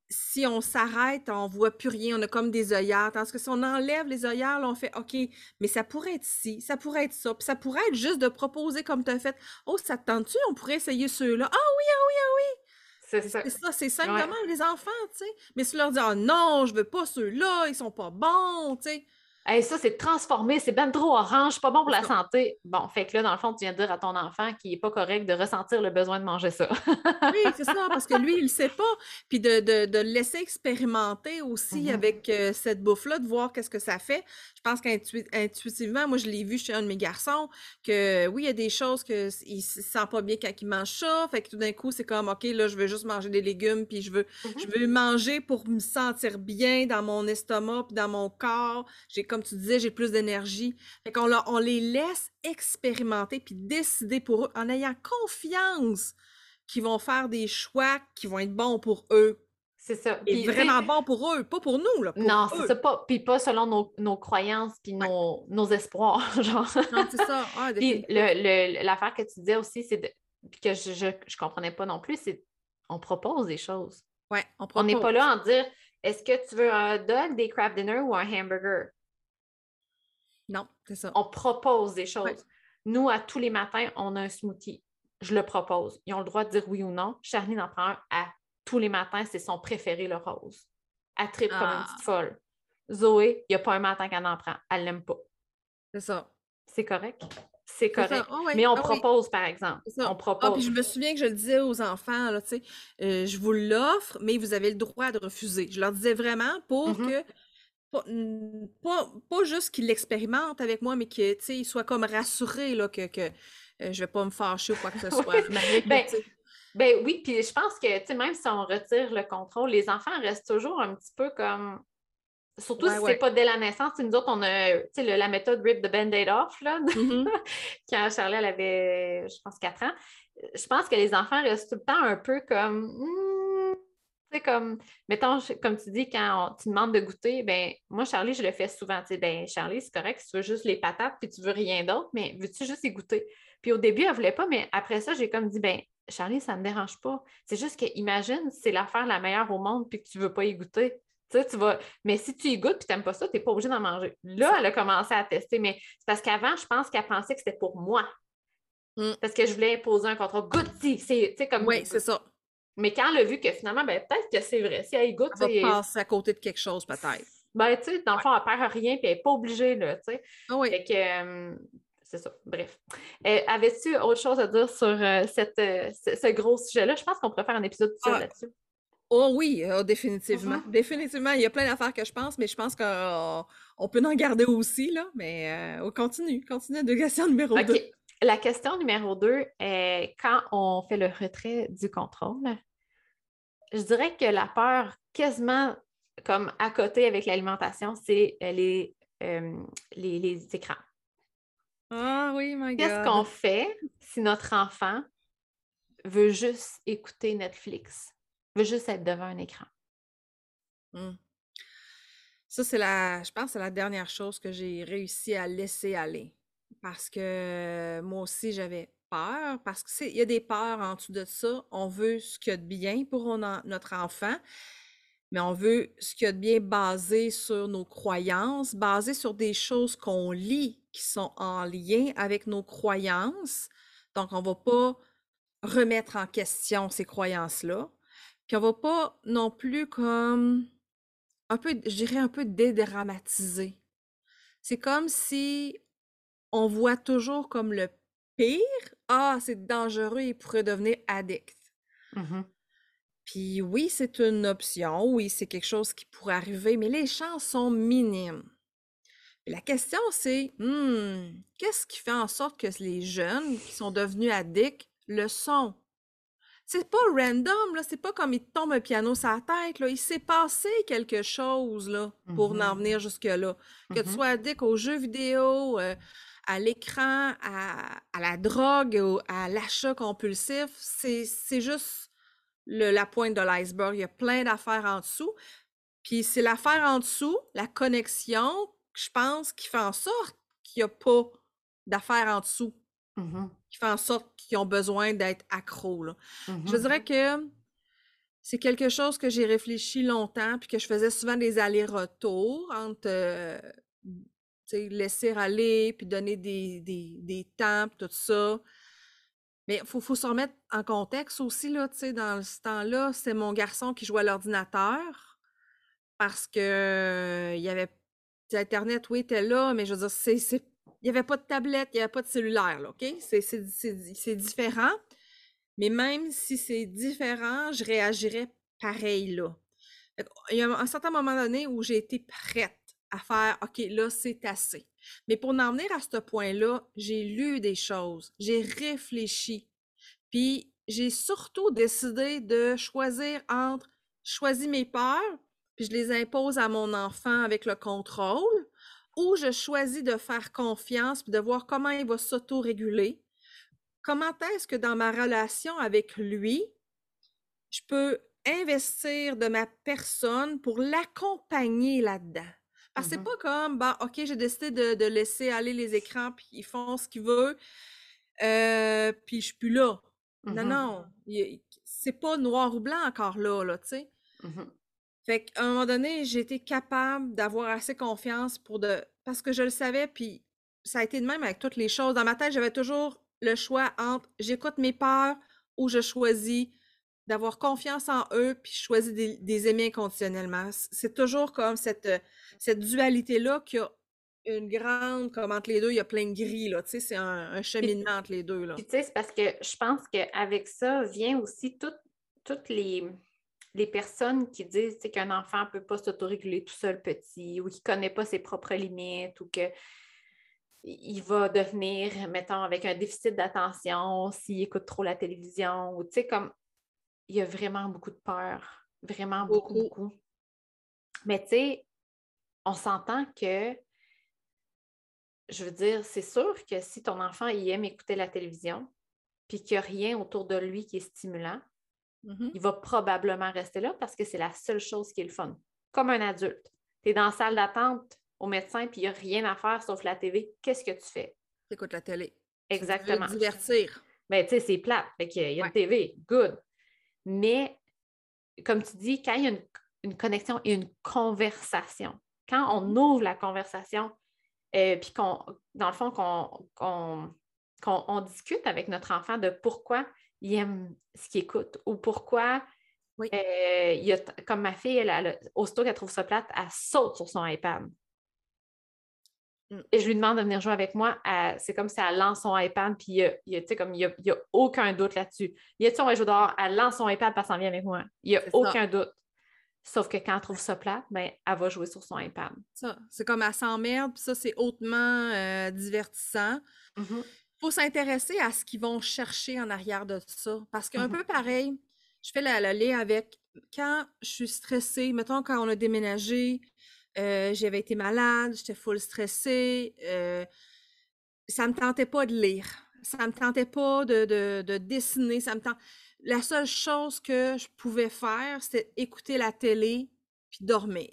si on s'arrête, on voit plus rien, on a comme des œillères. Tandis que si on enlève les œillères, on fait OK, mais ça pourrait être ci, ça pourrait être ça. Puis ça pourrait être juste de proposer comme tu as fait. Oh, ça te tente-tu? On pourrait essayer ceux-là. Ah oui, ah oui, ah oui. C'est ça. C'est ça, c'est simplement les enfants, tu sais. Mais si tu leur dis Ah non, je veux pas ceux-là, ils sont pas bons, tu sais. Hey, ça, c'est transformé, c'est ben trop orange, pas bon pour la santé. Bon, fait que là, dans le fond, tu viens de dire à ton enfant qu'il n'est pas correct de ressentir le besoin de manger ça. oui, *laughs* c'est ça, parce que lui, il ne sait pas. Puis de, le laisser expérimenter aussi mm-hmm. avec euh, cette bouffe-là, de voir qu'est-ce que ça fait. Je pense qu'intuitivement, moi, je l'ai vu chez un de mes garçons, que oui, il y a des choses qu'il ne se sent pas bien quand il mange ça. Fait que tout d'un coup, c'est comme, OK, là, je veux juste manger des légumes, puis je veux, je mm-hmm. veux manger pour me sentir bien dans mon estomac, puis dans mon corps. J'ai comme tu disais, j'ai plus d'énergie. Fait qu'on on les laisse expérimenter puis décider pour eux en ayant confiance qu'ils vont faire des choix qui vont être bons pour eux. C'est ça. Et vraiment bons pour eux, pas pour nous. Là, non, c'est ça. Pas, puis pas selon nos, croyances puis nos, espoirs. *laughs* Genre. Non, c'est ça. Ah, puis l'affaire que tu disais aussi, c'est puis que je, je, comprenais pas non plus, c'est on propose des choses. Ouais, on propose. On n'est pas là en dire est-ce que tu veux un dog, des crab dinner ou un hamburger? Non, c'est ça. On propose des choses. Nous, à tous les matins, on a un smoothie. Je le propose. Ils ont le droit de dire oui ou non. Charlie en prend un à tous les matins. C'est son préféré, le rose. Elle tripe comme une ah. petite folle. Zoé, il n'y a pas un matin qu'elle en prend. Elle l'aime pas. C'est ça. C'est correct? C'est correct. Ah mais on ah propose, par exemple. On propose. puis je me souviens que je le disais aux enfants, là, euh, je vous l'offre, mais vous avez le droit de refuser. Je leur disais vraiment pour mm-hmm. que pas, pas, juste qu'il l'expérimente avec moi, mais qu'il soit comme rassuré là, que, que euh, je vais pas me fâcher ou quoi que ce *laughs* soit. ben, ben, oui, puis je pense que même si on retire le contrôle, les enfants restent toujours un petit peu comme. Surtout si c'est pas dès la naissance. Nous autres, on a la méthode Rip the Band-Aid off, là, *laughs* mm-hmm. quand Charlie elle avait, je pense, 4 ans. Je pense que les enfants restent tout le temps un peu comme. Sais, comme, mettons, comme tu dis, quand tu demandes de goûter, ben moi, Charlie, je le fais souvent. Tu sais, ben Charlie, c'est correct, si tu veux juste les patates puis tu veux rien d'autre, mais veux-tu juste y goûter? Puis au début, elle ne voulait pas, mais après ça, j'ai comme dit, ben Charlie, ça ne me dérange pas. C'est juste que, imagine, c'est l'affaire la meilleure au monde puis que tu ne veux pas y goûter. Tu tu vas... Mais si tu y goûtes et tu n'aimes pas ça, tu n'es pas obligé d'en manger. Là, elle a commencé à tester, mais c'est parce qu'avant, je pense qu'elle pensait que c'était pour moi. Mmh. Parce que je voulais imposer un contrat. Goûte, c'est comme. Oui, c'est ça. Mais quand elle a vu que finalement, ben, peut-être que c'est vrai, si elle goûte. Elle va passer à côté de quelque chose, peut-être. Ben, tu sais, dans le fond, elle perd rien, puis elle n'est pas obligée, là, tu sais. Ah oui. Fait que, euh, c'est ça. Bref. Euh, avais-tu autre chose à dire sur euh, cette, ce, gros sujet-là? Je pense qu'on pourrait faire un épisode ah. là-dessus. Oh oui, oh, définitivement. Mm-hmm. Définitivement. Il y a plein d'affaires que je pense, mais je pense qu'on peut en garder aussi, là. Mais on continue. Continue à question numéro 2. La question numéro 2 est quand on fait le retrait du contrôle, je dirais que la peur, quasiment comme à côté avec l'alimentation, c'est euh, les, euh, les, les, écrans. Ah oui, my God. Qu'est-ce qu'on fait si notre enfant veut juste écouter Netflix, veut juste être devant un écran? Hmm. Ça, c'est la, je pense, c'est la dernière chose que j'ai réussi à laisser aller. Parce que moi aussi, j'avais parce qu'il y a des peurs en dessous de ça. On veut ce qu'il y a de bien pour notre enfant, mais on veut ce qu'il y a de bien basé sur nos croyances, basé sur des choses qu'on lit qui sont en lien avec nos croyances. Donc, on ne va pas remettre en question ces croyances-là. Puis on ne va pas non plus comme un peu, je dirais un peu dédramatiser. C'est comme si on voit toujours comme le pire, ah, c'est dangereux, il pourrait devenir addict. Mmh Puis oui, c'est une option, oui, c'est quelque chose qui pourrait arriver, mais les chances sont minimes. la question, c'est hmm, qu'est-ce qui fait en sorte que les jeunes qui sont devenus addicts le sont? C'est pas random, là, c'est pas comme il tombe un piano sur la tête, là. Il s'est passé quelque chose là, pour en mmh venir jusque-là. Que tu mmh sois addict aux jeux vidéo, euh, à l'écran, à, la drogue, à l'achat compulsif, c'est juste la pointe de l'iceberg. Il y a plein d'affaires en dessous. Puis c'est l'affaire en dessous, la connexion, je pense, qui fait en sorte qu'il n'y a pas d'affaires en dessous. Mmh qui fait en sorte qu'ils ont besoin d'être accros. Je mmh dirais que c'est quelque chose que j'ai réfléchi longtemps, puis que je faisais souvent des allers-retours entre euh, laisser aller, puis donner des, des, temps, tout ça. Mais il faut, faut se remettre en contexte aussi, là, dans ce temps-là, c'est mon garçon qui jouait à l'ordinateur parce que il y avait Internet, oui, était là, mais je veux dire, c'est, il n'y avait pas de tablette, il n'y avait pas de cellulaire, là, OK? C'est, différent. Mais même si c'est différent, je réagirais pareil, là. Il y a un certain moment donné où j'ai été prête à faire OK, là, c'est assez. Mais pour en venir à ce point-là, j'ai lu des choses, j'ai réfléchi, puis j'ai surtout décidé de choisir entre choisir mes peurs, puis je les impose à mon enfant avec le contrôle, ou je choisis de faire confiance puis de voir comment il va s'auto-réguler. Comment est-ce que dans ma relation avec lui, je peux investir de ma personne pour l'accompagner là-dedans? Parce que c'est mmh pas comme, bah, OK, j'ai décidé de, laisser aller les écrans, puis ils font ce qu'ils veulent, euh, puis je suis plus là. Non, mmh non, c'est pas noir ou blanc encore là, là, tu sais. Mmh fait qu'à un moment donné, j'ai été capable d'avoir assez confiance pour de... Parce que je le savais, puis ça a été de même avec toutes les choses. Dans ma tête, j'avais toujours le choix entre j'écoute mes peurs ou je choisis d'avoir confiance en eux, puis je choisis des, des aimer inconditionnellement. C'est toujours comme cette cette dualité-là qui a une grande, comme entre les deux, il y a plein de gris, là, tu sais, c'est un, cheminement entre les deux, là. tu sais, c'est parce que je pense qu'avec ça vient aussi toutes les, les personnes qui disent qu'un enfant ne peut pas s'autoréguler tout seul petit ou qui ne connaît pas ses propres limites ou que il va devenir, mettons, avec un déficit d'attention s'il écoute trop la télévision ou tu sais, comme il y a vraiment beaucoup de peur, vraiment beaucoup, beaucoup. Mais tu sais, on s'entend que, je veux dire, c'est sûr que si ton enfant il aime écouter la télévision, puis qu'il n'y a rien autour de lui qui est stimulant, mmh il va probablement rester là parce que c'est la seule chose qui est le fun. Comme un adulte. Tu es dans la salle d'attente au médecin, puis il n'y a rien à faire sauf la TV. Qu'est-ce que tu fais? Tu écoutes la télé. Exactement. Tu veux divertir. Ben, tu sais, c'est plat. il y a une TV. Good. Mais, comme tu dis, quand il y a une, une connexion et une conversation, quand on ouvre la conversation, euh, puis qu'on, dans le fond, qu'on, discute avec notre enfant de pourquoi il aime ce qu'il écoute ou pourquoi, euh, il a, comme ma fille, elle, aussitôt qu'elle trouve ça plate, elle saute sur son iPad. Mm. Et je lui demande de venir jouer avec moi. c'est comme si elle lance son iPad, puis il y a, comme, il n'y a, aucun doute là-dessus. Il y a, on va jouer dehors, elle lance son iPad, parce qu'elle s'en vient avec moi. Il n'y a aucun doute. Sauf que quand elle trouve ça plat, ben, elle va jouer sur son iPad. Ça, c'est comme elle s'emmerde, puis ça, c'est hautement euh, divertissant. Il mm-hmm. faut s'intéresser à ce qu'ils vont chercher en arrière de ça. Parce qu'un mm-hmm. peu pareil, je fais la, la avec quand je suis stressée, mettons quand on a déménagé, euh, j'avais été malade, j'étais full stressée, euh, ça me tentait pas de lire, ça me tentait pas de, de, de dessiner, ça me la seule chose que je pouvais faire, c'était écouter la télé puis dormir.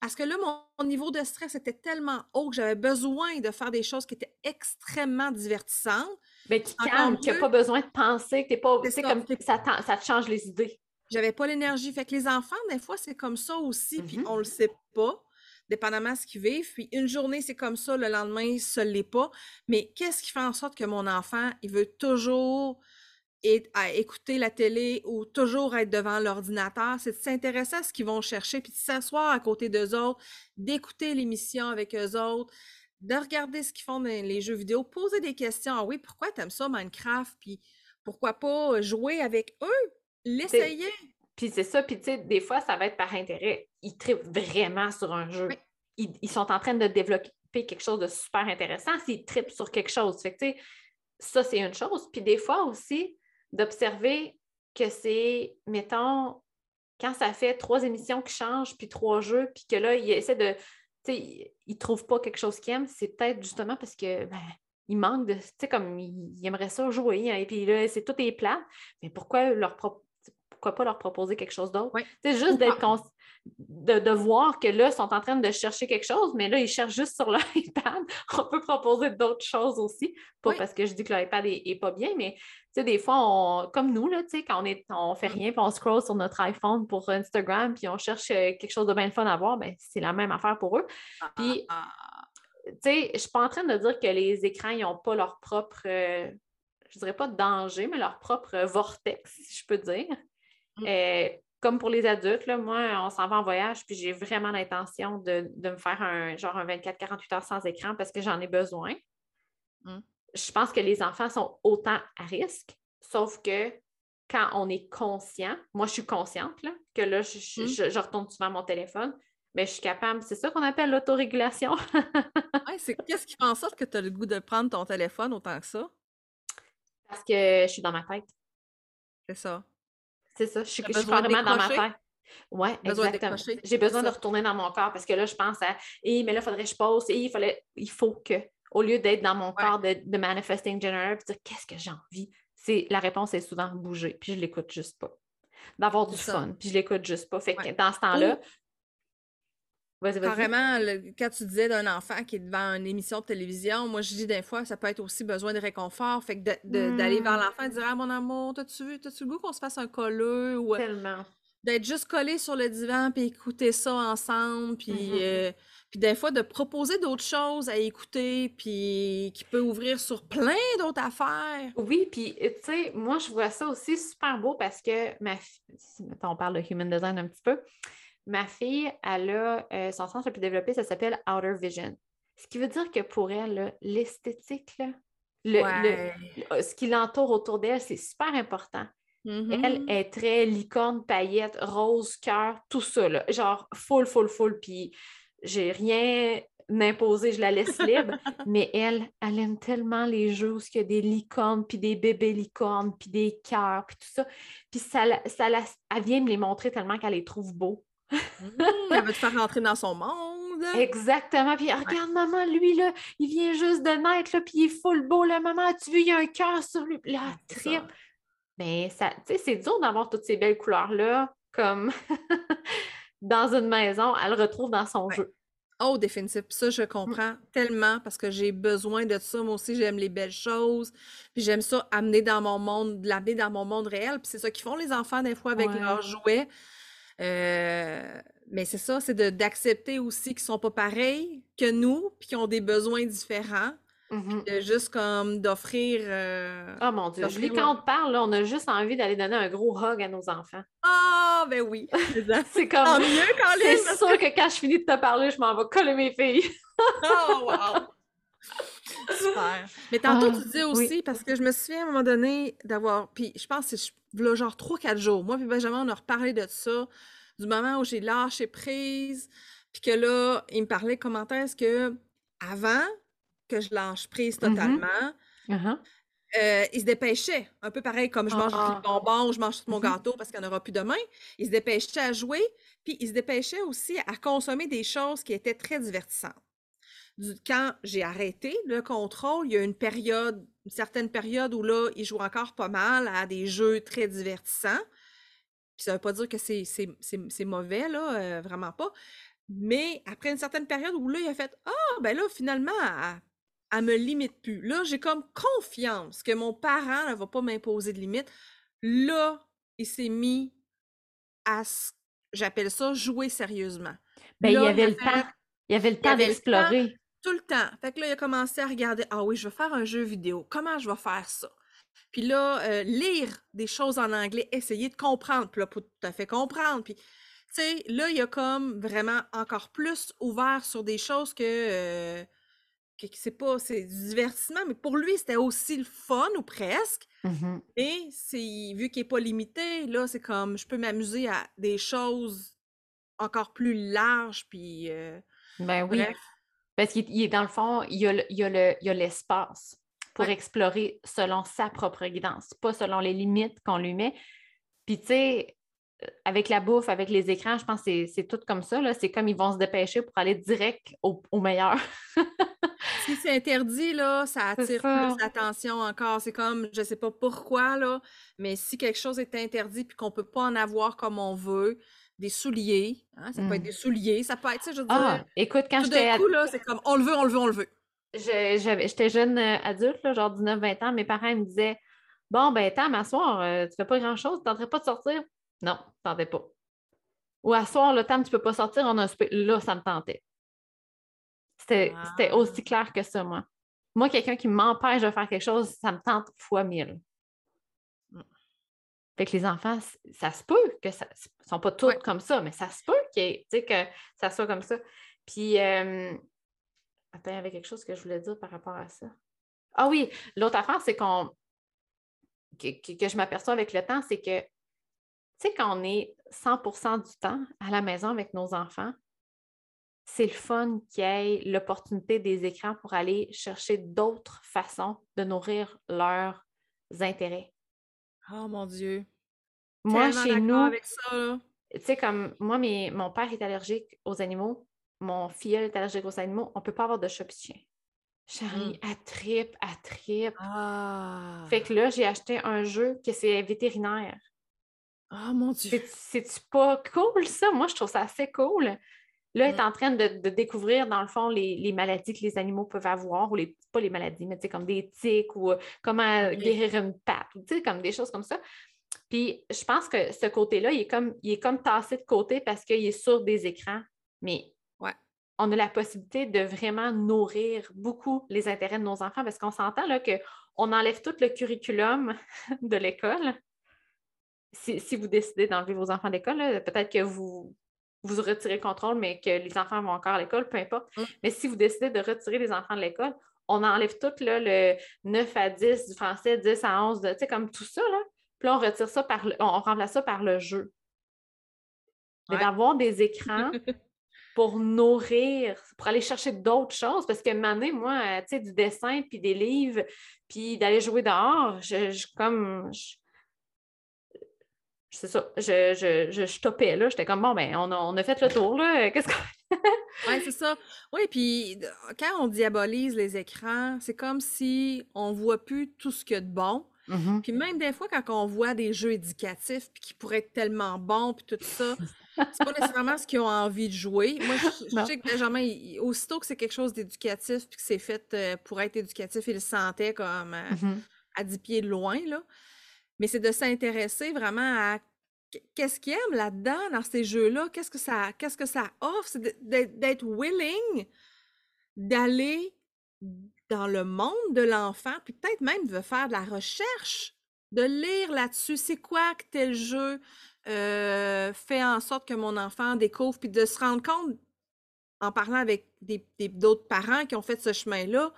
Parce que là, mon, niveau de stress était tellement haut que j'avais besoin de faire des choses qui étaient extrêmement divertissantes. Mais qui calme, qui n'a pas besoin de penser, que t'es pas. C'est comme ça, ça te change les idées. J'avais pas l'énergie. Fait que les enfants, des fois, c'est comme ça aussi, puis mm-hmm. on le sait pas, dépendamment de ce qu'ils vivent. Puis une journée, c'est comme ça, le lendemain, ce l'est pas. Mais qu'est-ce qui fait en sorte que mon enfant, il veut toujours à écouter la télé ou toujours être devant l'ordinateur, c'est de s'intéresser à ce qu'ils vont chercher, puis de s'asseoir à côté d'eux autres, d'écouter l'émission avec eux autres, de regarder ce qu'ils font dans les jeux vidéo, poser des questions. Ah oui, pourquoi tu aimes ça, Minecraft? Puis pourquoi pas jouer avec eux? L'essayer. Puis c'est ça, puis tu sais, des fois, ça va être par intérêt. Ils trippent vraiment sur un jeu. Ils, sont en train de développer quelque chose de super intéressant s'ils trippent sur quelque chose. Fait que, tu sais, ça, c'est une chose. Puis des fois aussi, d'observer que c'est, mettons, quand ça fait trois émissions qui changent, puis trois jeux, puis que là, il essaie de, ils ne trouvent pas quelque chose qu'ils aiment, c'est peut-être justement parce que ben, il manque de, tu sais, comme ils aimeraient ça jouer, hein, et puis là, c'est tout est plat, mais pourquoi leur pourquoi pas leur proposer quelque chose d'autre? C'est juste d'être de, voir que là, ils sont en train de chercher quelque chose, mais là, ils cherchent juste sur *laughs* l'iPad. On peut proposer d'autres choses aussi. Pas parce que je dis que l'iPad est, pas bien, mais des fois, on, comme nous, là, quand on est on fait rien, puis on scroll sur notre iPhone pour Instagram, puis on cherche euh, quelque chose de bien fun à voir, ben, c'est la même affaire pour eux. Ah, puis, ah, ah. tu sais, je suis pas en train de dire que les écrans, ils n'ont pas leur propre, euh, je dirais pas danger, mais leur propre vortex, si je peux dire. Mm. Euh, comme pour les adultes, là, moi, on s'en va en voyage, puis j'ai vraiment l'intention de, me faire un genre un 24-48 heures sans écran parce que j'en ai besoin. Mm. Je pense que les enfants sont autant à risque, sauf que quand on est conscient, moi je suis consciente là, que là, je, mm. retourne souvent mon téléphone, mais je suis capable, c'est ça qu'on appelle l'autorégulation. *laughs* c'est qu'est-ce qui fait en sorte que tu as le goût de prendre ton téléphone autant que ça? Parce que je suis dans ma tête. C'est ça. C'est ça, je suis, vraiment dans ma tête. Oui, exactement. J'ai besoin de retourner dans mon corps parce que là, je pense à et mais là, il faudrait que je pose et il fallait il faut que, au lieu d'être dans mon corps de, de manifesting generator, dire qu'est-ce que j'ai envie, c'est la réponse est souvent bouger, puis je l'écoute juste pas. D'avoir du fun, puis je l'écoute juste pas. Fait que dans ce temps-là, Carrément, quand tu disais d'un enfant qui est devant une émission de télévision, moi je dis des fois, ça peut être aussi besoin de réconfort. Fait que d'aller vers mmh. l'enfant et dire Ah mon amour, t'as-tu vu, t'as-tu le goût qu'on se fasse un colleux ou Tellement. d'être juste collé sur le divan puis écouter ça ensemble. Puis, mmh euh, puis des fois de proposer d'autres choses à écouter, puis qui peut ouvrir sur plein d'autres affaires. Oui, puis tu sais, moi je vois ça aussi super beau parce que ma fille, on parle de human design un petit peu, Ma fille, elle a euh, son sens le plus développé, ça s'appelle Outer Vision. Ce qui veut dire que pour elle, l'esthétique, le, ce qui l'entoure autour d'elle, c'est super important. Elle mm-hmm. est très licorne, paillettes, rose, cœur, tout ça. Là. Genre full, full, full. Puis j'ai rien imposé, je la laisse libre. *laughs* mais elle, elle aime tellement les jeux où il y a des licornes, puis des bébés licornes, puis des cœurs, puis tout ça. Puis ça, ça, elle vient me les montrer tellement qu'elle les trouve beaux. Mmh, elle veut te faire rentrer dans son monde. Exactement. Puis regarde, maman, lui, là, il vient juste de naître, là, puis il est full beau, là, maman, tu veux, il y a un cœur sur lui? Là, trip. Mais ça, tu sais, c'est dur d'avoir toutes ces belles couleurs-là, comme *laughs* dans une maison, elle le retrouve dans son jeu. Oh, définitif. Ça, je mmh. comprends tellement parce que j'ai besoin de ça. Moi aussi, j'aime les belles choses. Puis j'aime ça amener dans mon monde, l'amener dans mon monde réel. Puis c'est ça qu'ils font les enfants des fois avec leurs jouets. Euh, mais c'est ça, c'est d'accepter aussi qu'ils sont pas pareils que nous, puis qu'ils ont des besoins différents. Mmh de juste comme d'offrir. Euh, oh mon Dieu, Julie, quand on te parle, on a juste envie d'aller donner un gros hug à nos enfants. Ah, ben oui. c'est *laughs* comme. C'est sûr que quand je finis de te parler, je m'en vais coller mes filles. oh, wow! *laughs* Super. Mais tantôt, tu ah, disais aussi, parce que je me souviens à un moment donné d'avoir. Puis je pense que genre 3-4 jours. Moi, puis Benjamin, on a reparlé de ça, du moment où j'ai lâché prise. Puis que là, il me parlait comment est-ce que, avant que je lâche prise mm-hmm. totalement, uh-huh. euh, il se dépêchait. Un peu pareil comme je mange ah, du bonbon, je mange tout mon mm-hmm. gâteau parce qu'il n'y en aura plus demain. Il se dépêchait à jouer. Puis il se dépêchait aussi à consommer des choses qui étaient très divertissantes quand j'ai arrêté le contrôle, il y a une période, une certaine période où là, il joue encore pas mal à des jeux très divertissants. Puis ça veut pas dire que c'est mauvais, là, euh, vraiment pas. Mais après une certaine période où là, il a fait Ah, ben là, finalement, elle, me limite plus. Là, j'ai comme confiance que mon parent ne va pas m'imposer de limite. Là, il s'est mis à, j'appelle ça, jouer sérieusement. Ben, il y avait le temps. Il y avait le temps d'explorer. Tout le temps. Fait que là, il a commencé à regarder, ah oui, je vais faire un jeu vidéo. Comment je vais faire ça? Puis là, euh, lire des choses en anglais, essayer de comprendre. Puis là, pour tout à fait comprendre. Puis, tu sais, là, il a comme vraiment encore plus ouvert sur des choses que, euh, que c'est pas, c'est du divertissement, mais pour lui, c'était aussi le fun ou presque. Mmh et c'est, vu qu'il n'est pas limité, là, c'est comme, je peux m'amuser à des choses encore plus larges, puis... Euh, ben oui. Parce qu'il est dans le fond, il y a, il l'espace pour explorer selon sa propre guidance, pas selon les limites qu'on lui met. Puis, tu sais, avec la bouffe, avec les écrans, je pense que c'est tout comme ça. C'est comme ils vont se dépêcher pour aller direct au, meilleur. *laughs* si c'est interdit, là, ça attire plus l'attention encore. C'est comme, je ne sais pas pourquoi, là, mais si quelque chose est interdit puis qu'on ne peut pas en avoir comme on veut, des souliers, hein, ça peut être mmh. des souliers, ça peut être, ça, je veux ah, dire. écoute, quand j'étais. là, c'est comme, on le veut, on le veut, on le veut. J'étais jeune euh, adulte, là, genre 19-20 ans, mes parents me disaient Bon, ben, t'as m'asseoir, euh, tu fais pas grand-chose, tu tenterais pas de sortir? Non, ne tentais pas. Ou à soir, le temps, tu peux pas sortir, on a Là, ça me tentait. C'était ah. aussi clair que ça, moi. Moi, quelqu'un qui m'empêche de faire quelque chose, ça me tente fois mille. Fait que les enfants, ça se peut que ça ne sont pas tous comme ça, mais ça se peut que, que ça soit comme ça. Puis, euh, attends, il y avait quelque chose que je voulais dire par rapport à ça. Ah oui, l'autre affaire, c'est qu'on que, que, je m'aperçois avec le temps, c'est que tu sais, quand on est 100% du temps à la maison avec nos enfants, c'est le fun qu'il y ait l'opportunité des écrans pour aller chercher d'autres façons de nourrir leurs intérêts. Oh mon Dieu. Moi, chez nous, tu sais, comme moi, mon père est allergique aux animaux, mon filleul est allergique aux animaux, on ne peut pas avoir de chat chien. Charlie, à trip, à trip. Ah. Fait que là, j'ai acheté un jeu que c'est vétérinaire. Oh mon Dieu! C'est-tu pas cool, ça? Moi, je trouve ça assez cool. Là, elle est mm. en train de, découvrir, dans le fond, les, maladies que les animaux peuvent avoir, ou les, pas les maladies, mais comme des tiques ou euh, comment guérir une patte, ou comme des choses comme ça. Puis je pense que ce côté-là, il est comme, il est comme tassé de côté parce qu'il est sur des écrans. Mais ouais. on a la possibilité de vraiment nourrir beaucoup les intérêts de nos enfants parce qu'on s'entend là qu'on enlève tout le curriculum *laughs* de l'école si, vous décidez d'enlever vos enfants de l'école, peut-être que vous, vous retirez le contrôle, mais que les enfants vont encore à l'école, peu importe. Mm. Mais si vous décidez de retirer les enfants de l'école, on enlève tout le 9 à 10 du français, 10 à 11, tu sais, comme tout ça. Là. Puis là, on retire ça par on remplace ça par le jeu. Mais d'avoir des écrans *laughs* pour nourrir, pour aller chercher d'autres choses. Parce que maintenant, moi, tu sais, du dessin, puis des livres, puis d'aller jouer dehors, je, comme c'est ça, je, je, je stoppais là. J'étais comme bon, ben, on a, on a fait le tour, là. *laughs* Qu'est-ce qu'on. oui, c'est ça. Oui, puis quand on diabolise les écrans, c'est comme si on ne voit plus tout ce qu'il y a de bon. Mm-hmm. Puis même des fois, quand on voit des jeux éducatifs puis qui pourraient être tellement bons, puis tout ça, c'est pas nécessairement ce qu'ils ont envie de jouer. Moi, je, sais que Benjamin, aussitôt que c'est quelque chose d'éducatif puis que c'est fait euh, pour être éducatif, il le sentait comme euh, mm-hmm. à 10 pieds de loin, là mais c'est de s'intéresser vraiment à qu'est-ce qu'ils aiment là-dedans, dans ces jeux-là, qu'est-ce que ça, qu'est-ce que ça offre, c'est d'être willing d'aller dans le monde de l'enfant, puis peut-être même de faire de la recherche, de lire là-dessus, c'est quoi que tel jeu euh, fait en sorte que mon enfant découvre, puis de se rendre compte, en parlant avec d'autres parents qui ont fait ce chemin-là,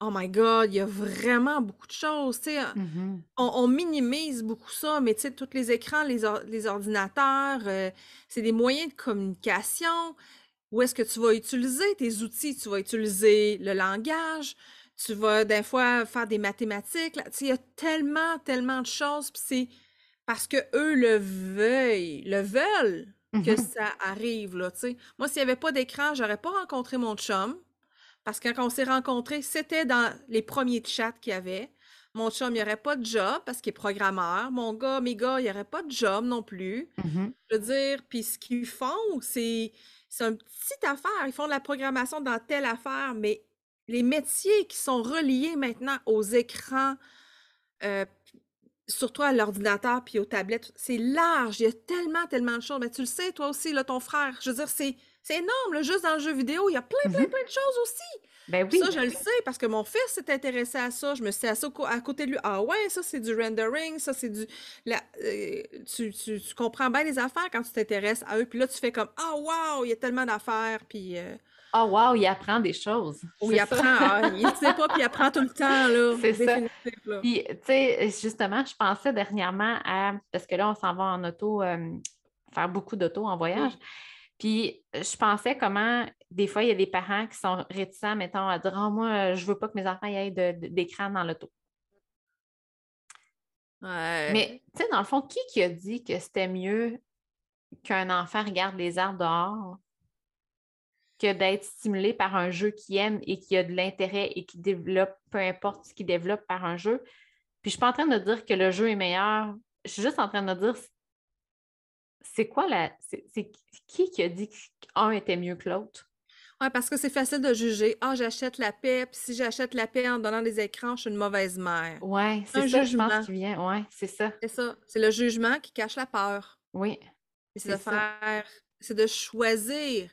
Oh my God, il y a vraiment beaucoup de choses. Mmh on, minimise beaucoup ça, mais tous les écrans, les, les ordinateurs, euh, c'est des moyens de communication. Où est-ce que tu vas utiliser tes outils? Tu vas utiliser le langage, tu vas des fois faire des mathématiques. Il y a tellement, tellement de choses. c'est parce que eux le veulent, le veulent que mmh ça arrive. Là, Moi, s'il n'y avait pas d'écran, j'aurais pas rencontré mon chum. Parce que quand on s'est rencontrés, c'était dans les premiers chats qu'il y avait. Mon chum, il n'y aurait pas de job parce qu'il est programmeur. Mon gars, mes gars, il n'y aurait pas de job non plus. Mm-hmm. Je veux dire, puis ce qu'ils font, c'est une petite affaire. Ils font de la programmation dans telle affaire, mais les métiers qui sont reliés maintenant aux écrans, euh, surtout à l'ordinateur puis aux tablettes, c'est large. Il y a tellement, tellement de choses. Mais tu le sais, toi aussi, là, ton frère, je veux dire, c'est c'est énorme, juste dans le jeu vidéo, il y a plein, plein, mm-hmm. plein de choses aussi. Ben oui. Ça, je le sais parce que mon fils s'est intéressé à ça. Je me suis assis à côté de lui. Ah ouais, ça, c'est du rendering, ça, c'est du. Euh, tu, tu, comprends bien les affaires quand tu t'intéresses à eux. Puis là, tu fais comme Ah, wow, il y a tellement d'affaires. Puis. Euh ah, oh, wow, il apprend des choses. Oui, il apprend. Ah, il ne sait pas, puis il apprend tout le temps. là. *laughs* C'est ça. Puis, tu sais, justement, je pensais dernièrement à. Parce que là, on s'en va en auto, euh, faire beaucoup d'auto en voyage. Puis je pensais comment des fois, il y a des parents qui sont réticents, mettons, à dire oh, moi, je ne veux pas que mes enfants aient d'écran dans l'auto. Ouais. Mais, tu sais, dans le fond, qui qui a dit que c'était mieux qu'un enfant regarde les arbres dehors que d'être stimulé par un jeu qu'il aime et qui a de l'intérêt et qui développe, peu importe ce qu'il développe par un jeu? Puis je suis pas en train de dire que le jeu est meilleur. Je suis juste en train de dire c'est quoi la. C'est qui qui a dit qu'un était mieux que l'autre? Ouais, parce que c'est facile de juger. Ah, j'achète la paix, puis si j'achète la paix en donnant des écrans, je suis une mauvaise mère. Ouais, c'est ça, je jugement. pense, qui vient. Ouais, c'est ça. C'est ça. C'est le jugement qui cache la peur. Oui. C'est C'est de ça. faire, c'est de choisir.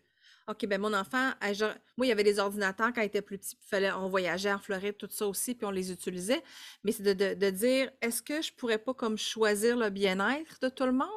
OK, ben mon enfant, elle, genre- moi, il y avait des ordinateurs quand il était plus petit, puis fallait, on voyageait en Floride, tout ça aussi, puis on les utilisait. Mais c'est de, de- de dire, est-ce que je pourrais pas comme choisir le bien-être de tout le monde?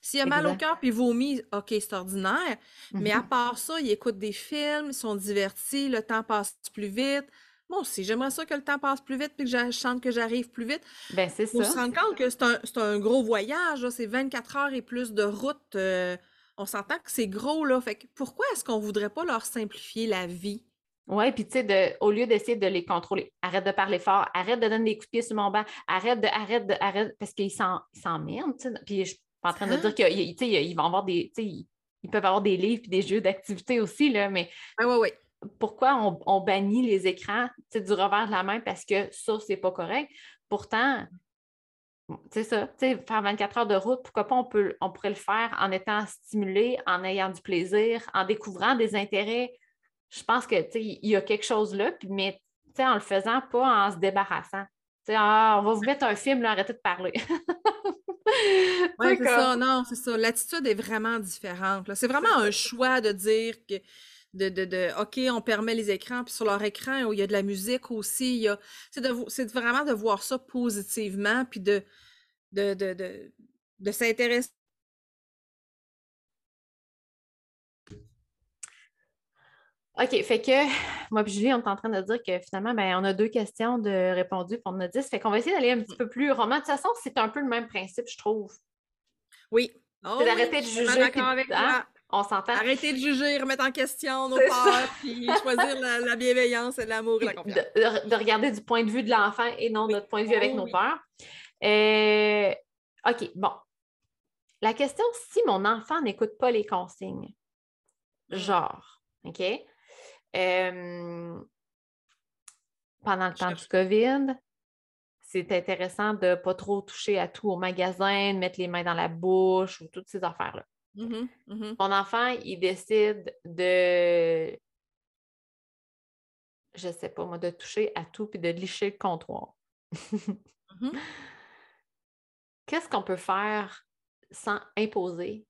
S'il a mal au cœur puis il vomit, OK, c'est ordinaire. Mais à Mhm. part ça, ils écoutent des films, ils sont divertis, le temps passe plus vite. Moi aussi, j'aimerais ça que le temps passe plus vite puis que je chante que j'arrive plus vite. Ben, c'est Faut se ça. rendre compte que c'est un, un gros voyage, c'est 24 heures et plus de route. euh, on s'entend que c'est gros, là. Fait que pourquoi est-ce qu'on voudrait pas leur simplifier la vie? Oui, puis tu sais, au lieu d'essayer de les contrôler, arrête de parler fort, arrête de donner des coups de pied sur mon banc, arrête de, arrête de, arrête, parce qu'ils s'emmerdent, tu sais. Puis je pas en train de Hein? dire qu'ils vont avoir des, ils, peuvent avoir des livres et des jeux d'activité aussi, là, mais pourquoi on, on bannit les écrans du revers de la main parce que ça, c'est pas correct? Pourtant, c'est ça, faire 24 heures de route, pourquoi pas on, peut, on pourrait le faire en étant stimulé, en ayant du plaisir, en découvrant des intérêts. Je pense que il y a quelque chose là, mais en le faisant, pas en se débarrassant. Ah, on va vous mettre un film, là, arrêtez de parler. *laughs* *laughs* Sais, c'est ça, non, c'est ça. L'attitude est vraiment différente. C'est vraiment un choix de dire que de, de, de OK, on permet les écrans, puis sur leur écran, il y a de la musique aussi. il C'est vraiment de voir ça positivement, puis de, de, de, de, de s'intéresser. OK, fait que moi et Julie, on est en train de dire que finalement, ben, on a deux questions de répondues, puis on en a dix. Fait qu'on va essayer d'aller un petit peu plus roman. De toute façon, c'est un peu le même principe, je trouve. Oui. Oh C'est oui, d'arrêter de juger, d'accord puis- avec hein? On s'entend. Arrêter de juger, remettre en question nos peurs, puis choisir la, la bienveillance et l'amour et la de, confiance. de- de regarder du point de vue de l'enfant et non Oui. notre point de vue avec Oh nos peurs. Euh, OK, bon. La question, si mon enfant n'écoute pas les consignes, Mm. genre, OK? Euh, pendant le temps du COVID, c'est intéressant de ne pas trop toucher à tout au magasin, de mettre les mains dans la bouche ou toutes ces affaires-là. Mhm, mhm. Mon enfant, il décide de, je sais pas moi, de toucher à tout puis de licher le comptoir. Mhm. *laughs* Qu'est-ce qu'on peut faire sans imposer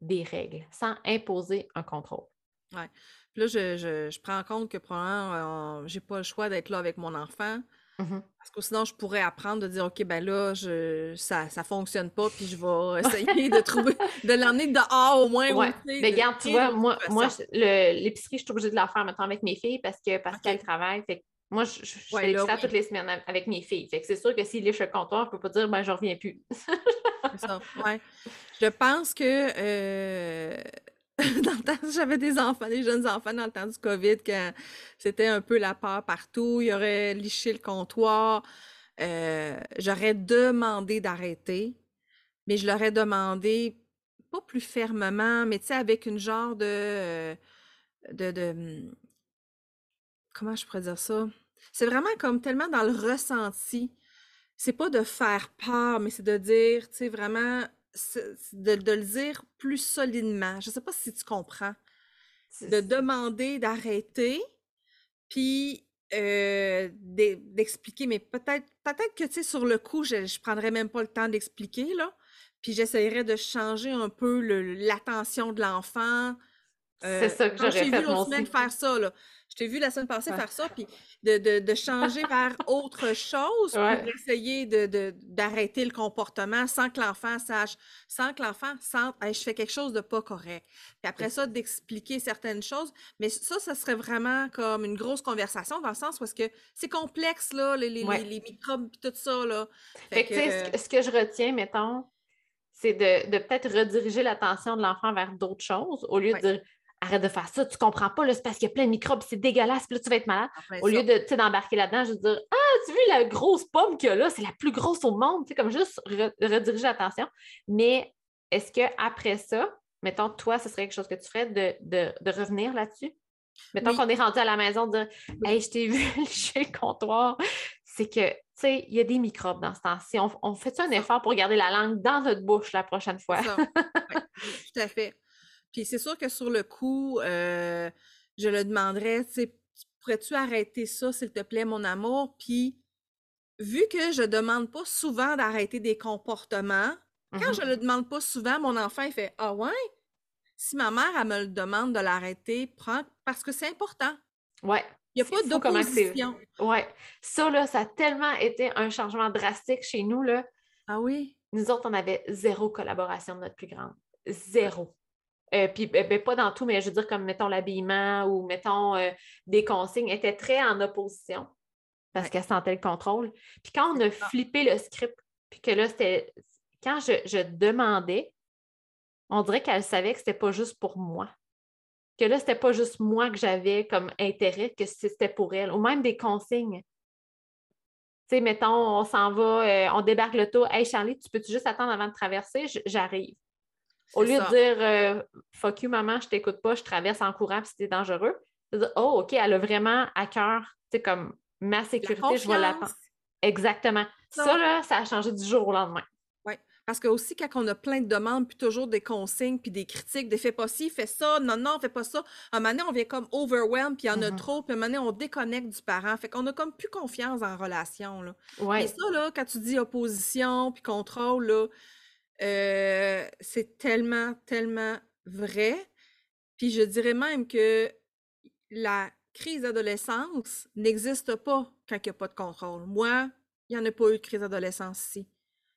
des règles, sans imposer un contrôle? Puis là, je, je, je prends en compte que probablement, euh, j'ai pas le choix d'être là avec mon enfant. Mhm. Parce que sinon, je pourrais apprendre de dire, OK, ben là, je, ça, ça fonctionne pas, puis je vais essayer de trouver, *laughs* de l'emmener dehors au moins. Ouais. Mais de regarde, tu vois, moi, moi l'épicerie, je suis obligée de la faire maintenant avec mes filles parce que parce Ok. qu'elles travaillent. Fait que moi, je, je, je Ouais, fais là, oui. toutes les semaines avec mes filles. Fait que c'est sûr que s'ils lichent le comptoir, je peux pas dire ben je reviens plus. C'est ça, ouais. Je pense que euh, *laughs* j'avais des enfants, des jeunes enfants dans le temps du COVID, quand c'était un peu la peur partout, il y aurait liché le comptoir. euh, j'aurais demandé d'arrêter, mais je leur ai demandé, pas plus fermement, mais tu sais, avec une genre de, euh, de, de, hum, comment je pourrais dire ça? C'est vraiment comme tellement dans le ressenti. C'est pas de faire peur, mais c'est de dire, tu sais, vraiment, de, de le dire plus solidement. Je sais pas si tu comprends. De demander d'arrêter, puis euh, d'e- d'expliquer, mais peut-être peut-être que, tu sais, sur le coup, je, je prendrais même pas le temps d'expliquer, là. Puis j'essayerais de changer un peu le- l'attention de l'enfant. C'est ça que j'aurais t'ai fait vu moi l'autre semaine faire ça, là. Je t'ai vu la semaine passée Ouais. faire ça, puis de, de, de changer *laughs* vers autre chose Ouais. pour essayer de, de- d'arrêter le comportement sans que l'enfant sache, sans que l'enfant sente, Hey, je fais quelque chose de pas correct. Puis après ça, d'expliquer certaines choses. Mais ça, ça serait vraiment comme une grosse conversation dans le sens où est-ce que c'est complexe, là, les, les, Ouais. les- les microbes et tout ça, là. Fait que, tu sais, ce que- que je retiens, mettons, c'est de, de peut-être rediriger l'attention de l'enfant vers d'autres choses au lieu de dire arrête de faire ça, tu comprends pas, c'est parce qu'il y a plein de microbes, c'est dégueulasse, puis là, tu vas être malade. Au lieu de, d'embarquer là-dedans, je veux dire, ah, tu as vu la grosse pomme qu'il y a là, c'est la plus grosse au monde, tu sais, comme juste rediriger l'attention. Mais est-ce qu'après ça, mettons, toi, ce serait quelque chose que tu ferais de, revenir là-dessus? Mettons qu'on est rendu à la maison, de dire, hey, je t'ai vu *laughs* chez le comptoir, c'est que, tu sais, il y a des microbes dans ce temps-ci. On, fait un effort pour garder la langue dans notre bouche la prochaine fois? *laughs* tout à fait. Puis c'est sûr que sur le coup, euh, je le demanderais, tu sais, pourrais-tu arrêter ça, s'il te plaît, mon amour? Puis, vu que je demande pas souvent d'arrêter des comportements, quand je mm-hmm. le demande pas souvent, mon enfant, il fait Ah ouais? Si ma mère, elle me le demande de l'arrêter, prends parce que c'est important. Ouais. Il n'y a pas d'opposition. Ouais. Ça, là, ça a tellement été un changement drastique chez nous, là. Ah oui? Nous autres, on avait zéro collaboration de notre plus grande. Zéro. Euh, puis ben, ben, pas dans tout, mais je veux dire comme mettons l'habillement ou mettons euh, des consignes, était très en opposition parce qu'elle sentait le contrôle. Puis quand on a flippé le script, puis que là, c'était quand je, demandais, on dirait qu'elle savait que c'était pas juste pour moi. Que là, c'était pas juste moi que j'avais comme intérêt, que c'était pour elle, ou même des consignes. Tu sais, mettons, on s'en va, euh, on débarque le tour. Hey Charlie, tu peux-tu juste attendre avant de traverser? J'arrive. Au lieu de dire euh, fuck you, maman, je t'écoute pas, je traverse en courant puis c'était dangereux. Dire, oh, OK, elle a vraiment à cœur, tu sais, comme ma sécurité, je vais l'attendre. Exactement. Ça, là, ça a changé du jour au lendemain. Oui. Parce que aussi, quand on a plein de demandes, puis toujours des consignes, puis des critiques, des fais pas ci, fais ça, non, non, fais pas ça. À un moment donné, on vient comme overwhelmed, puis il y en a mm-hmm. trop, puis à un moment donné, on déconnecte du parent. Fait qu'on a comme plus confiance en relation. Là. Ouais. Et ça, là, quand tu dis opposition, puis contrôle, là, euh, c'est tellement, tellement vrai. Puis je dirais même que la crise d'adolescence n'existe pas quand il n'y a pas de contrôle. Moi, il n'y en a pas eu de crise d'adolescence ici.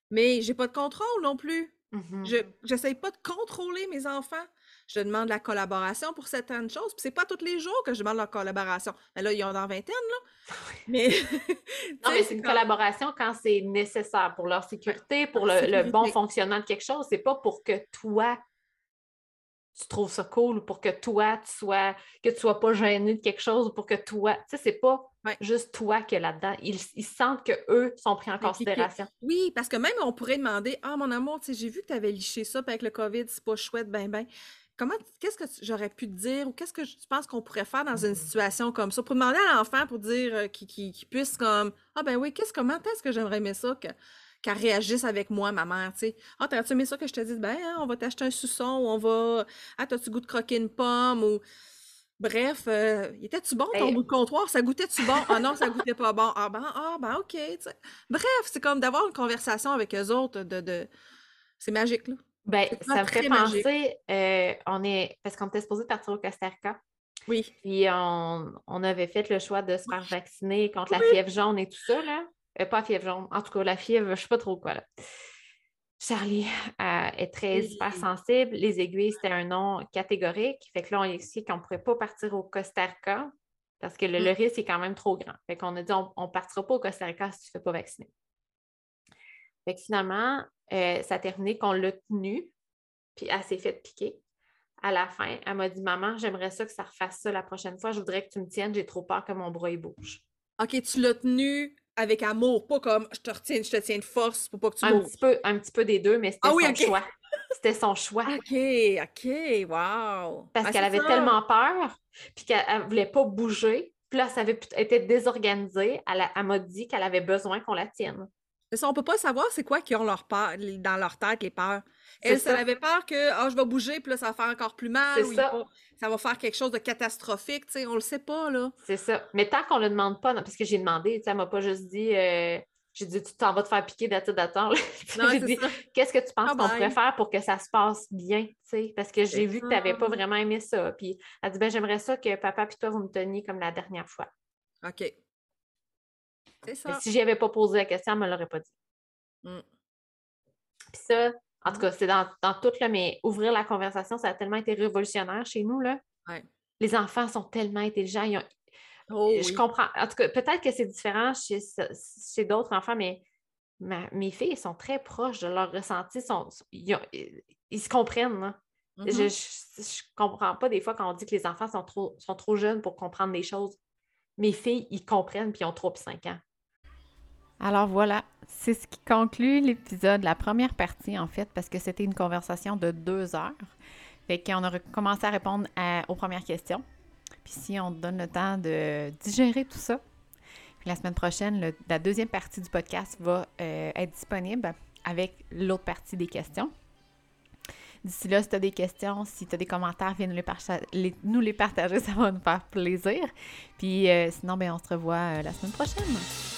Mais j'ai pas de contrôle non plus. Mmh je n'essaye pas de contrôler mes enfants. Je demande la collaboration pour certaines choses. Puis c'est pas tous les jours que je demande la collaboration. Mais là, ils ont dans vingtaine, là. *laughs* Mais. *laughs* non, mais c'est une collaboration quand c'est nécessaire pour leur sécurité, pour le, bon fonctionnement de quelque chose. C'est pas pour que toi, tu trouves ça cool ou pour que toi, tu sois, que tu sois pas gêné de quelque chose ou pour que toi, tu sais, c'est pas juste toi qui es là-dedans. Ils, sentent qu'eux sont pris en considération. oui, parce que même on pourrait demander Ah, mon amour, tu sais, j'ai vu que tu avais liché ça, avec le COVID, c'est pas chouette, ben, ben. Comment, qu'est-ce que j'aurais pu te dire ou qu'est-ce que tu penses qu'on pourrait faire dans une situation comme ça? Pour demander à l'enfant pour dire euh, qu'il puisse comme Ah ben oui, qu'est-ce comment est-ce que j'aimerais aimer ça qu'elle réagisse avec moi, ma mère, tu sais? Ah, t'as-tu aimé ça que je te dise, ben, hein, on va t'acheter un suçon ou on va. Ah, t'as-tu goût de croquer une pomme ou. Bref, euh, était-tu bon ton bout de comptoir? Ça goûtait-tu bon? Ah non, ça goûtait pas bon. Ah ben, ah ben ok. Bref, c'est comme d'avoir une conversation avec eux autres de. de... C'est magique, là. Ben, ça me fait penser, euh, on est. Parce qu'on était supposé partir au Costa Rica. Oui. Puis on, avait fait le choix de se faire vacciner contre la fièvre jaune et tout ça, là. Euh, pas la fièvre jaune, en tout cas, la fièvre, je ne sais pas trop quoi, là. Charlie euh, est très hypersensible. Les aiguilles, c'était un nom catégorique. Fait que là, on a expliqué qu'on ne pourrait pas partir au Costa Rica parce que le, mm. risque est quand même trop grand. Fait qu'on a dit on ne partira pas au Costa Rica si tu ne fais pas vacciner. Fait que finalement, euh, ça a terminé qu'on l'a tenue, puis elle s'est fait piquer. À la fin, elle m'a dit Maman, j'aimerais ça que ça refasse ça la prochaine fois. Je voudrais que tu me tiennes, j'ai trop peur que mon bras bouge. OK, tu l'as tenue avec amour, pas comme je te retiens, je te tiens de force pour pas que tu un petit peu Un petit peu des deux, mais c'était ah son choix. C'était son choix. OK, OK, wow. Parce ah, qu'elle avait tellement peur, puis qu'elle ne voulait pas bouger. Puis là, ça avait été désorganisé. Elle, elle m'a dit qu'elle avait besoin qu'on la tienne. Mais ça, on peut pas savoir c'est quoi qui ont leur peur, dans leur tête, les peurs. Elle, ça. avait peur que oh, je vais bouger, puis là, ça va faire encore plus mal. Ou ça. ça va faire quelque chose de catastrophique, tu sais, on le sait pas, là. C'est ça. Mais tant qu'on le demande pas, parce que j'ai demandé, tu sais, elle m'a pas juste dit, euh, j'ai dit, tu t'en vas te faire piquer d'attendre. *laughs* j'ai dit, qu'est-ce que tu penses qu'on pourrait faire pour que ça se passe bien, tu sais, parce que j'ai vu que tu n'avais pas vraiment aimé ça. Puis elle dit, ben j'aimerais ça que papa et toi, vous me teniez comme la dernière fois. OK. C'est ça. si pas posé la question, elle ne me l'aurait pas dit. Mm. Puis ça, en tout cas, c'est dans, tout, là, mais ouvrir la conversation, ça a tellement été révolutionnaire chez nous. Là. Les enfants sont tellement intelligents. Oh je comprends. En tout cas, peut-être que c'est différent chez, chez d'autres enfants, mais mes filles sont très proches de leur ressenti. Sont, ils, se comprennent. Je, Mhm. je, je comprends pas des fois quand on dit que les enfants sont trop, sont trop jeunes pour comprendre les choses. Mes filles, ils comprennent puis ils ont 3 puis 5 ans. Alors voilà, c'est ce qui conclut l'épisode, la première partie en fait, parce que c'était une conversation de deux heures. Fait qu'on a commencé à répondre aux premières questions. Puis si on te donne le temps de digérer tout ça, la semaine prochaine, la deuxième partie du podcast va euh, être disponible avec l'autre partie des questions. D'ici là, si tu as des questions, si tu as des commentaires, viens nous les partager, *laughs* ça va nous faire plaisir. Puis euh, sinon, ben, on se revoit euh, la semaine prochaine.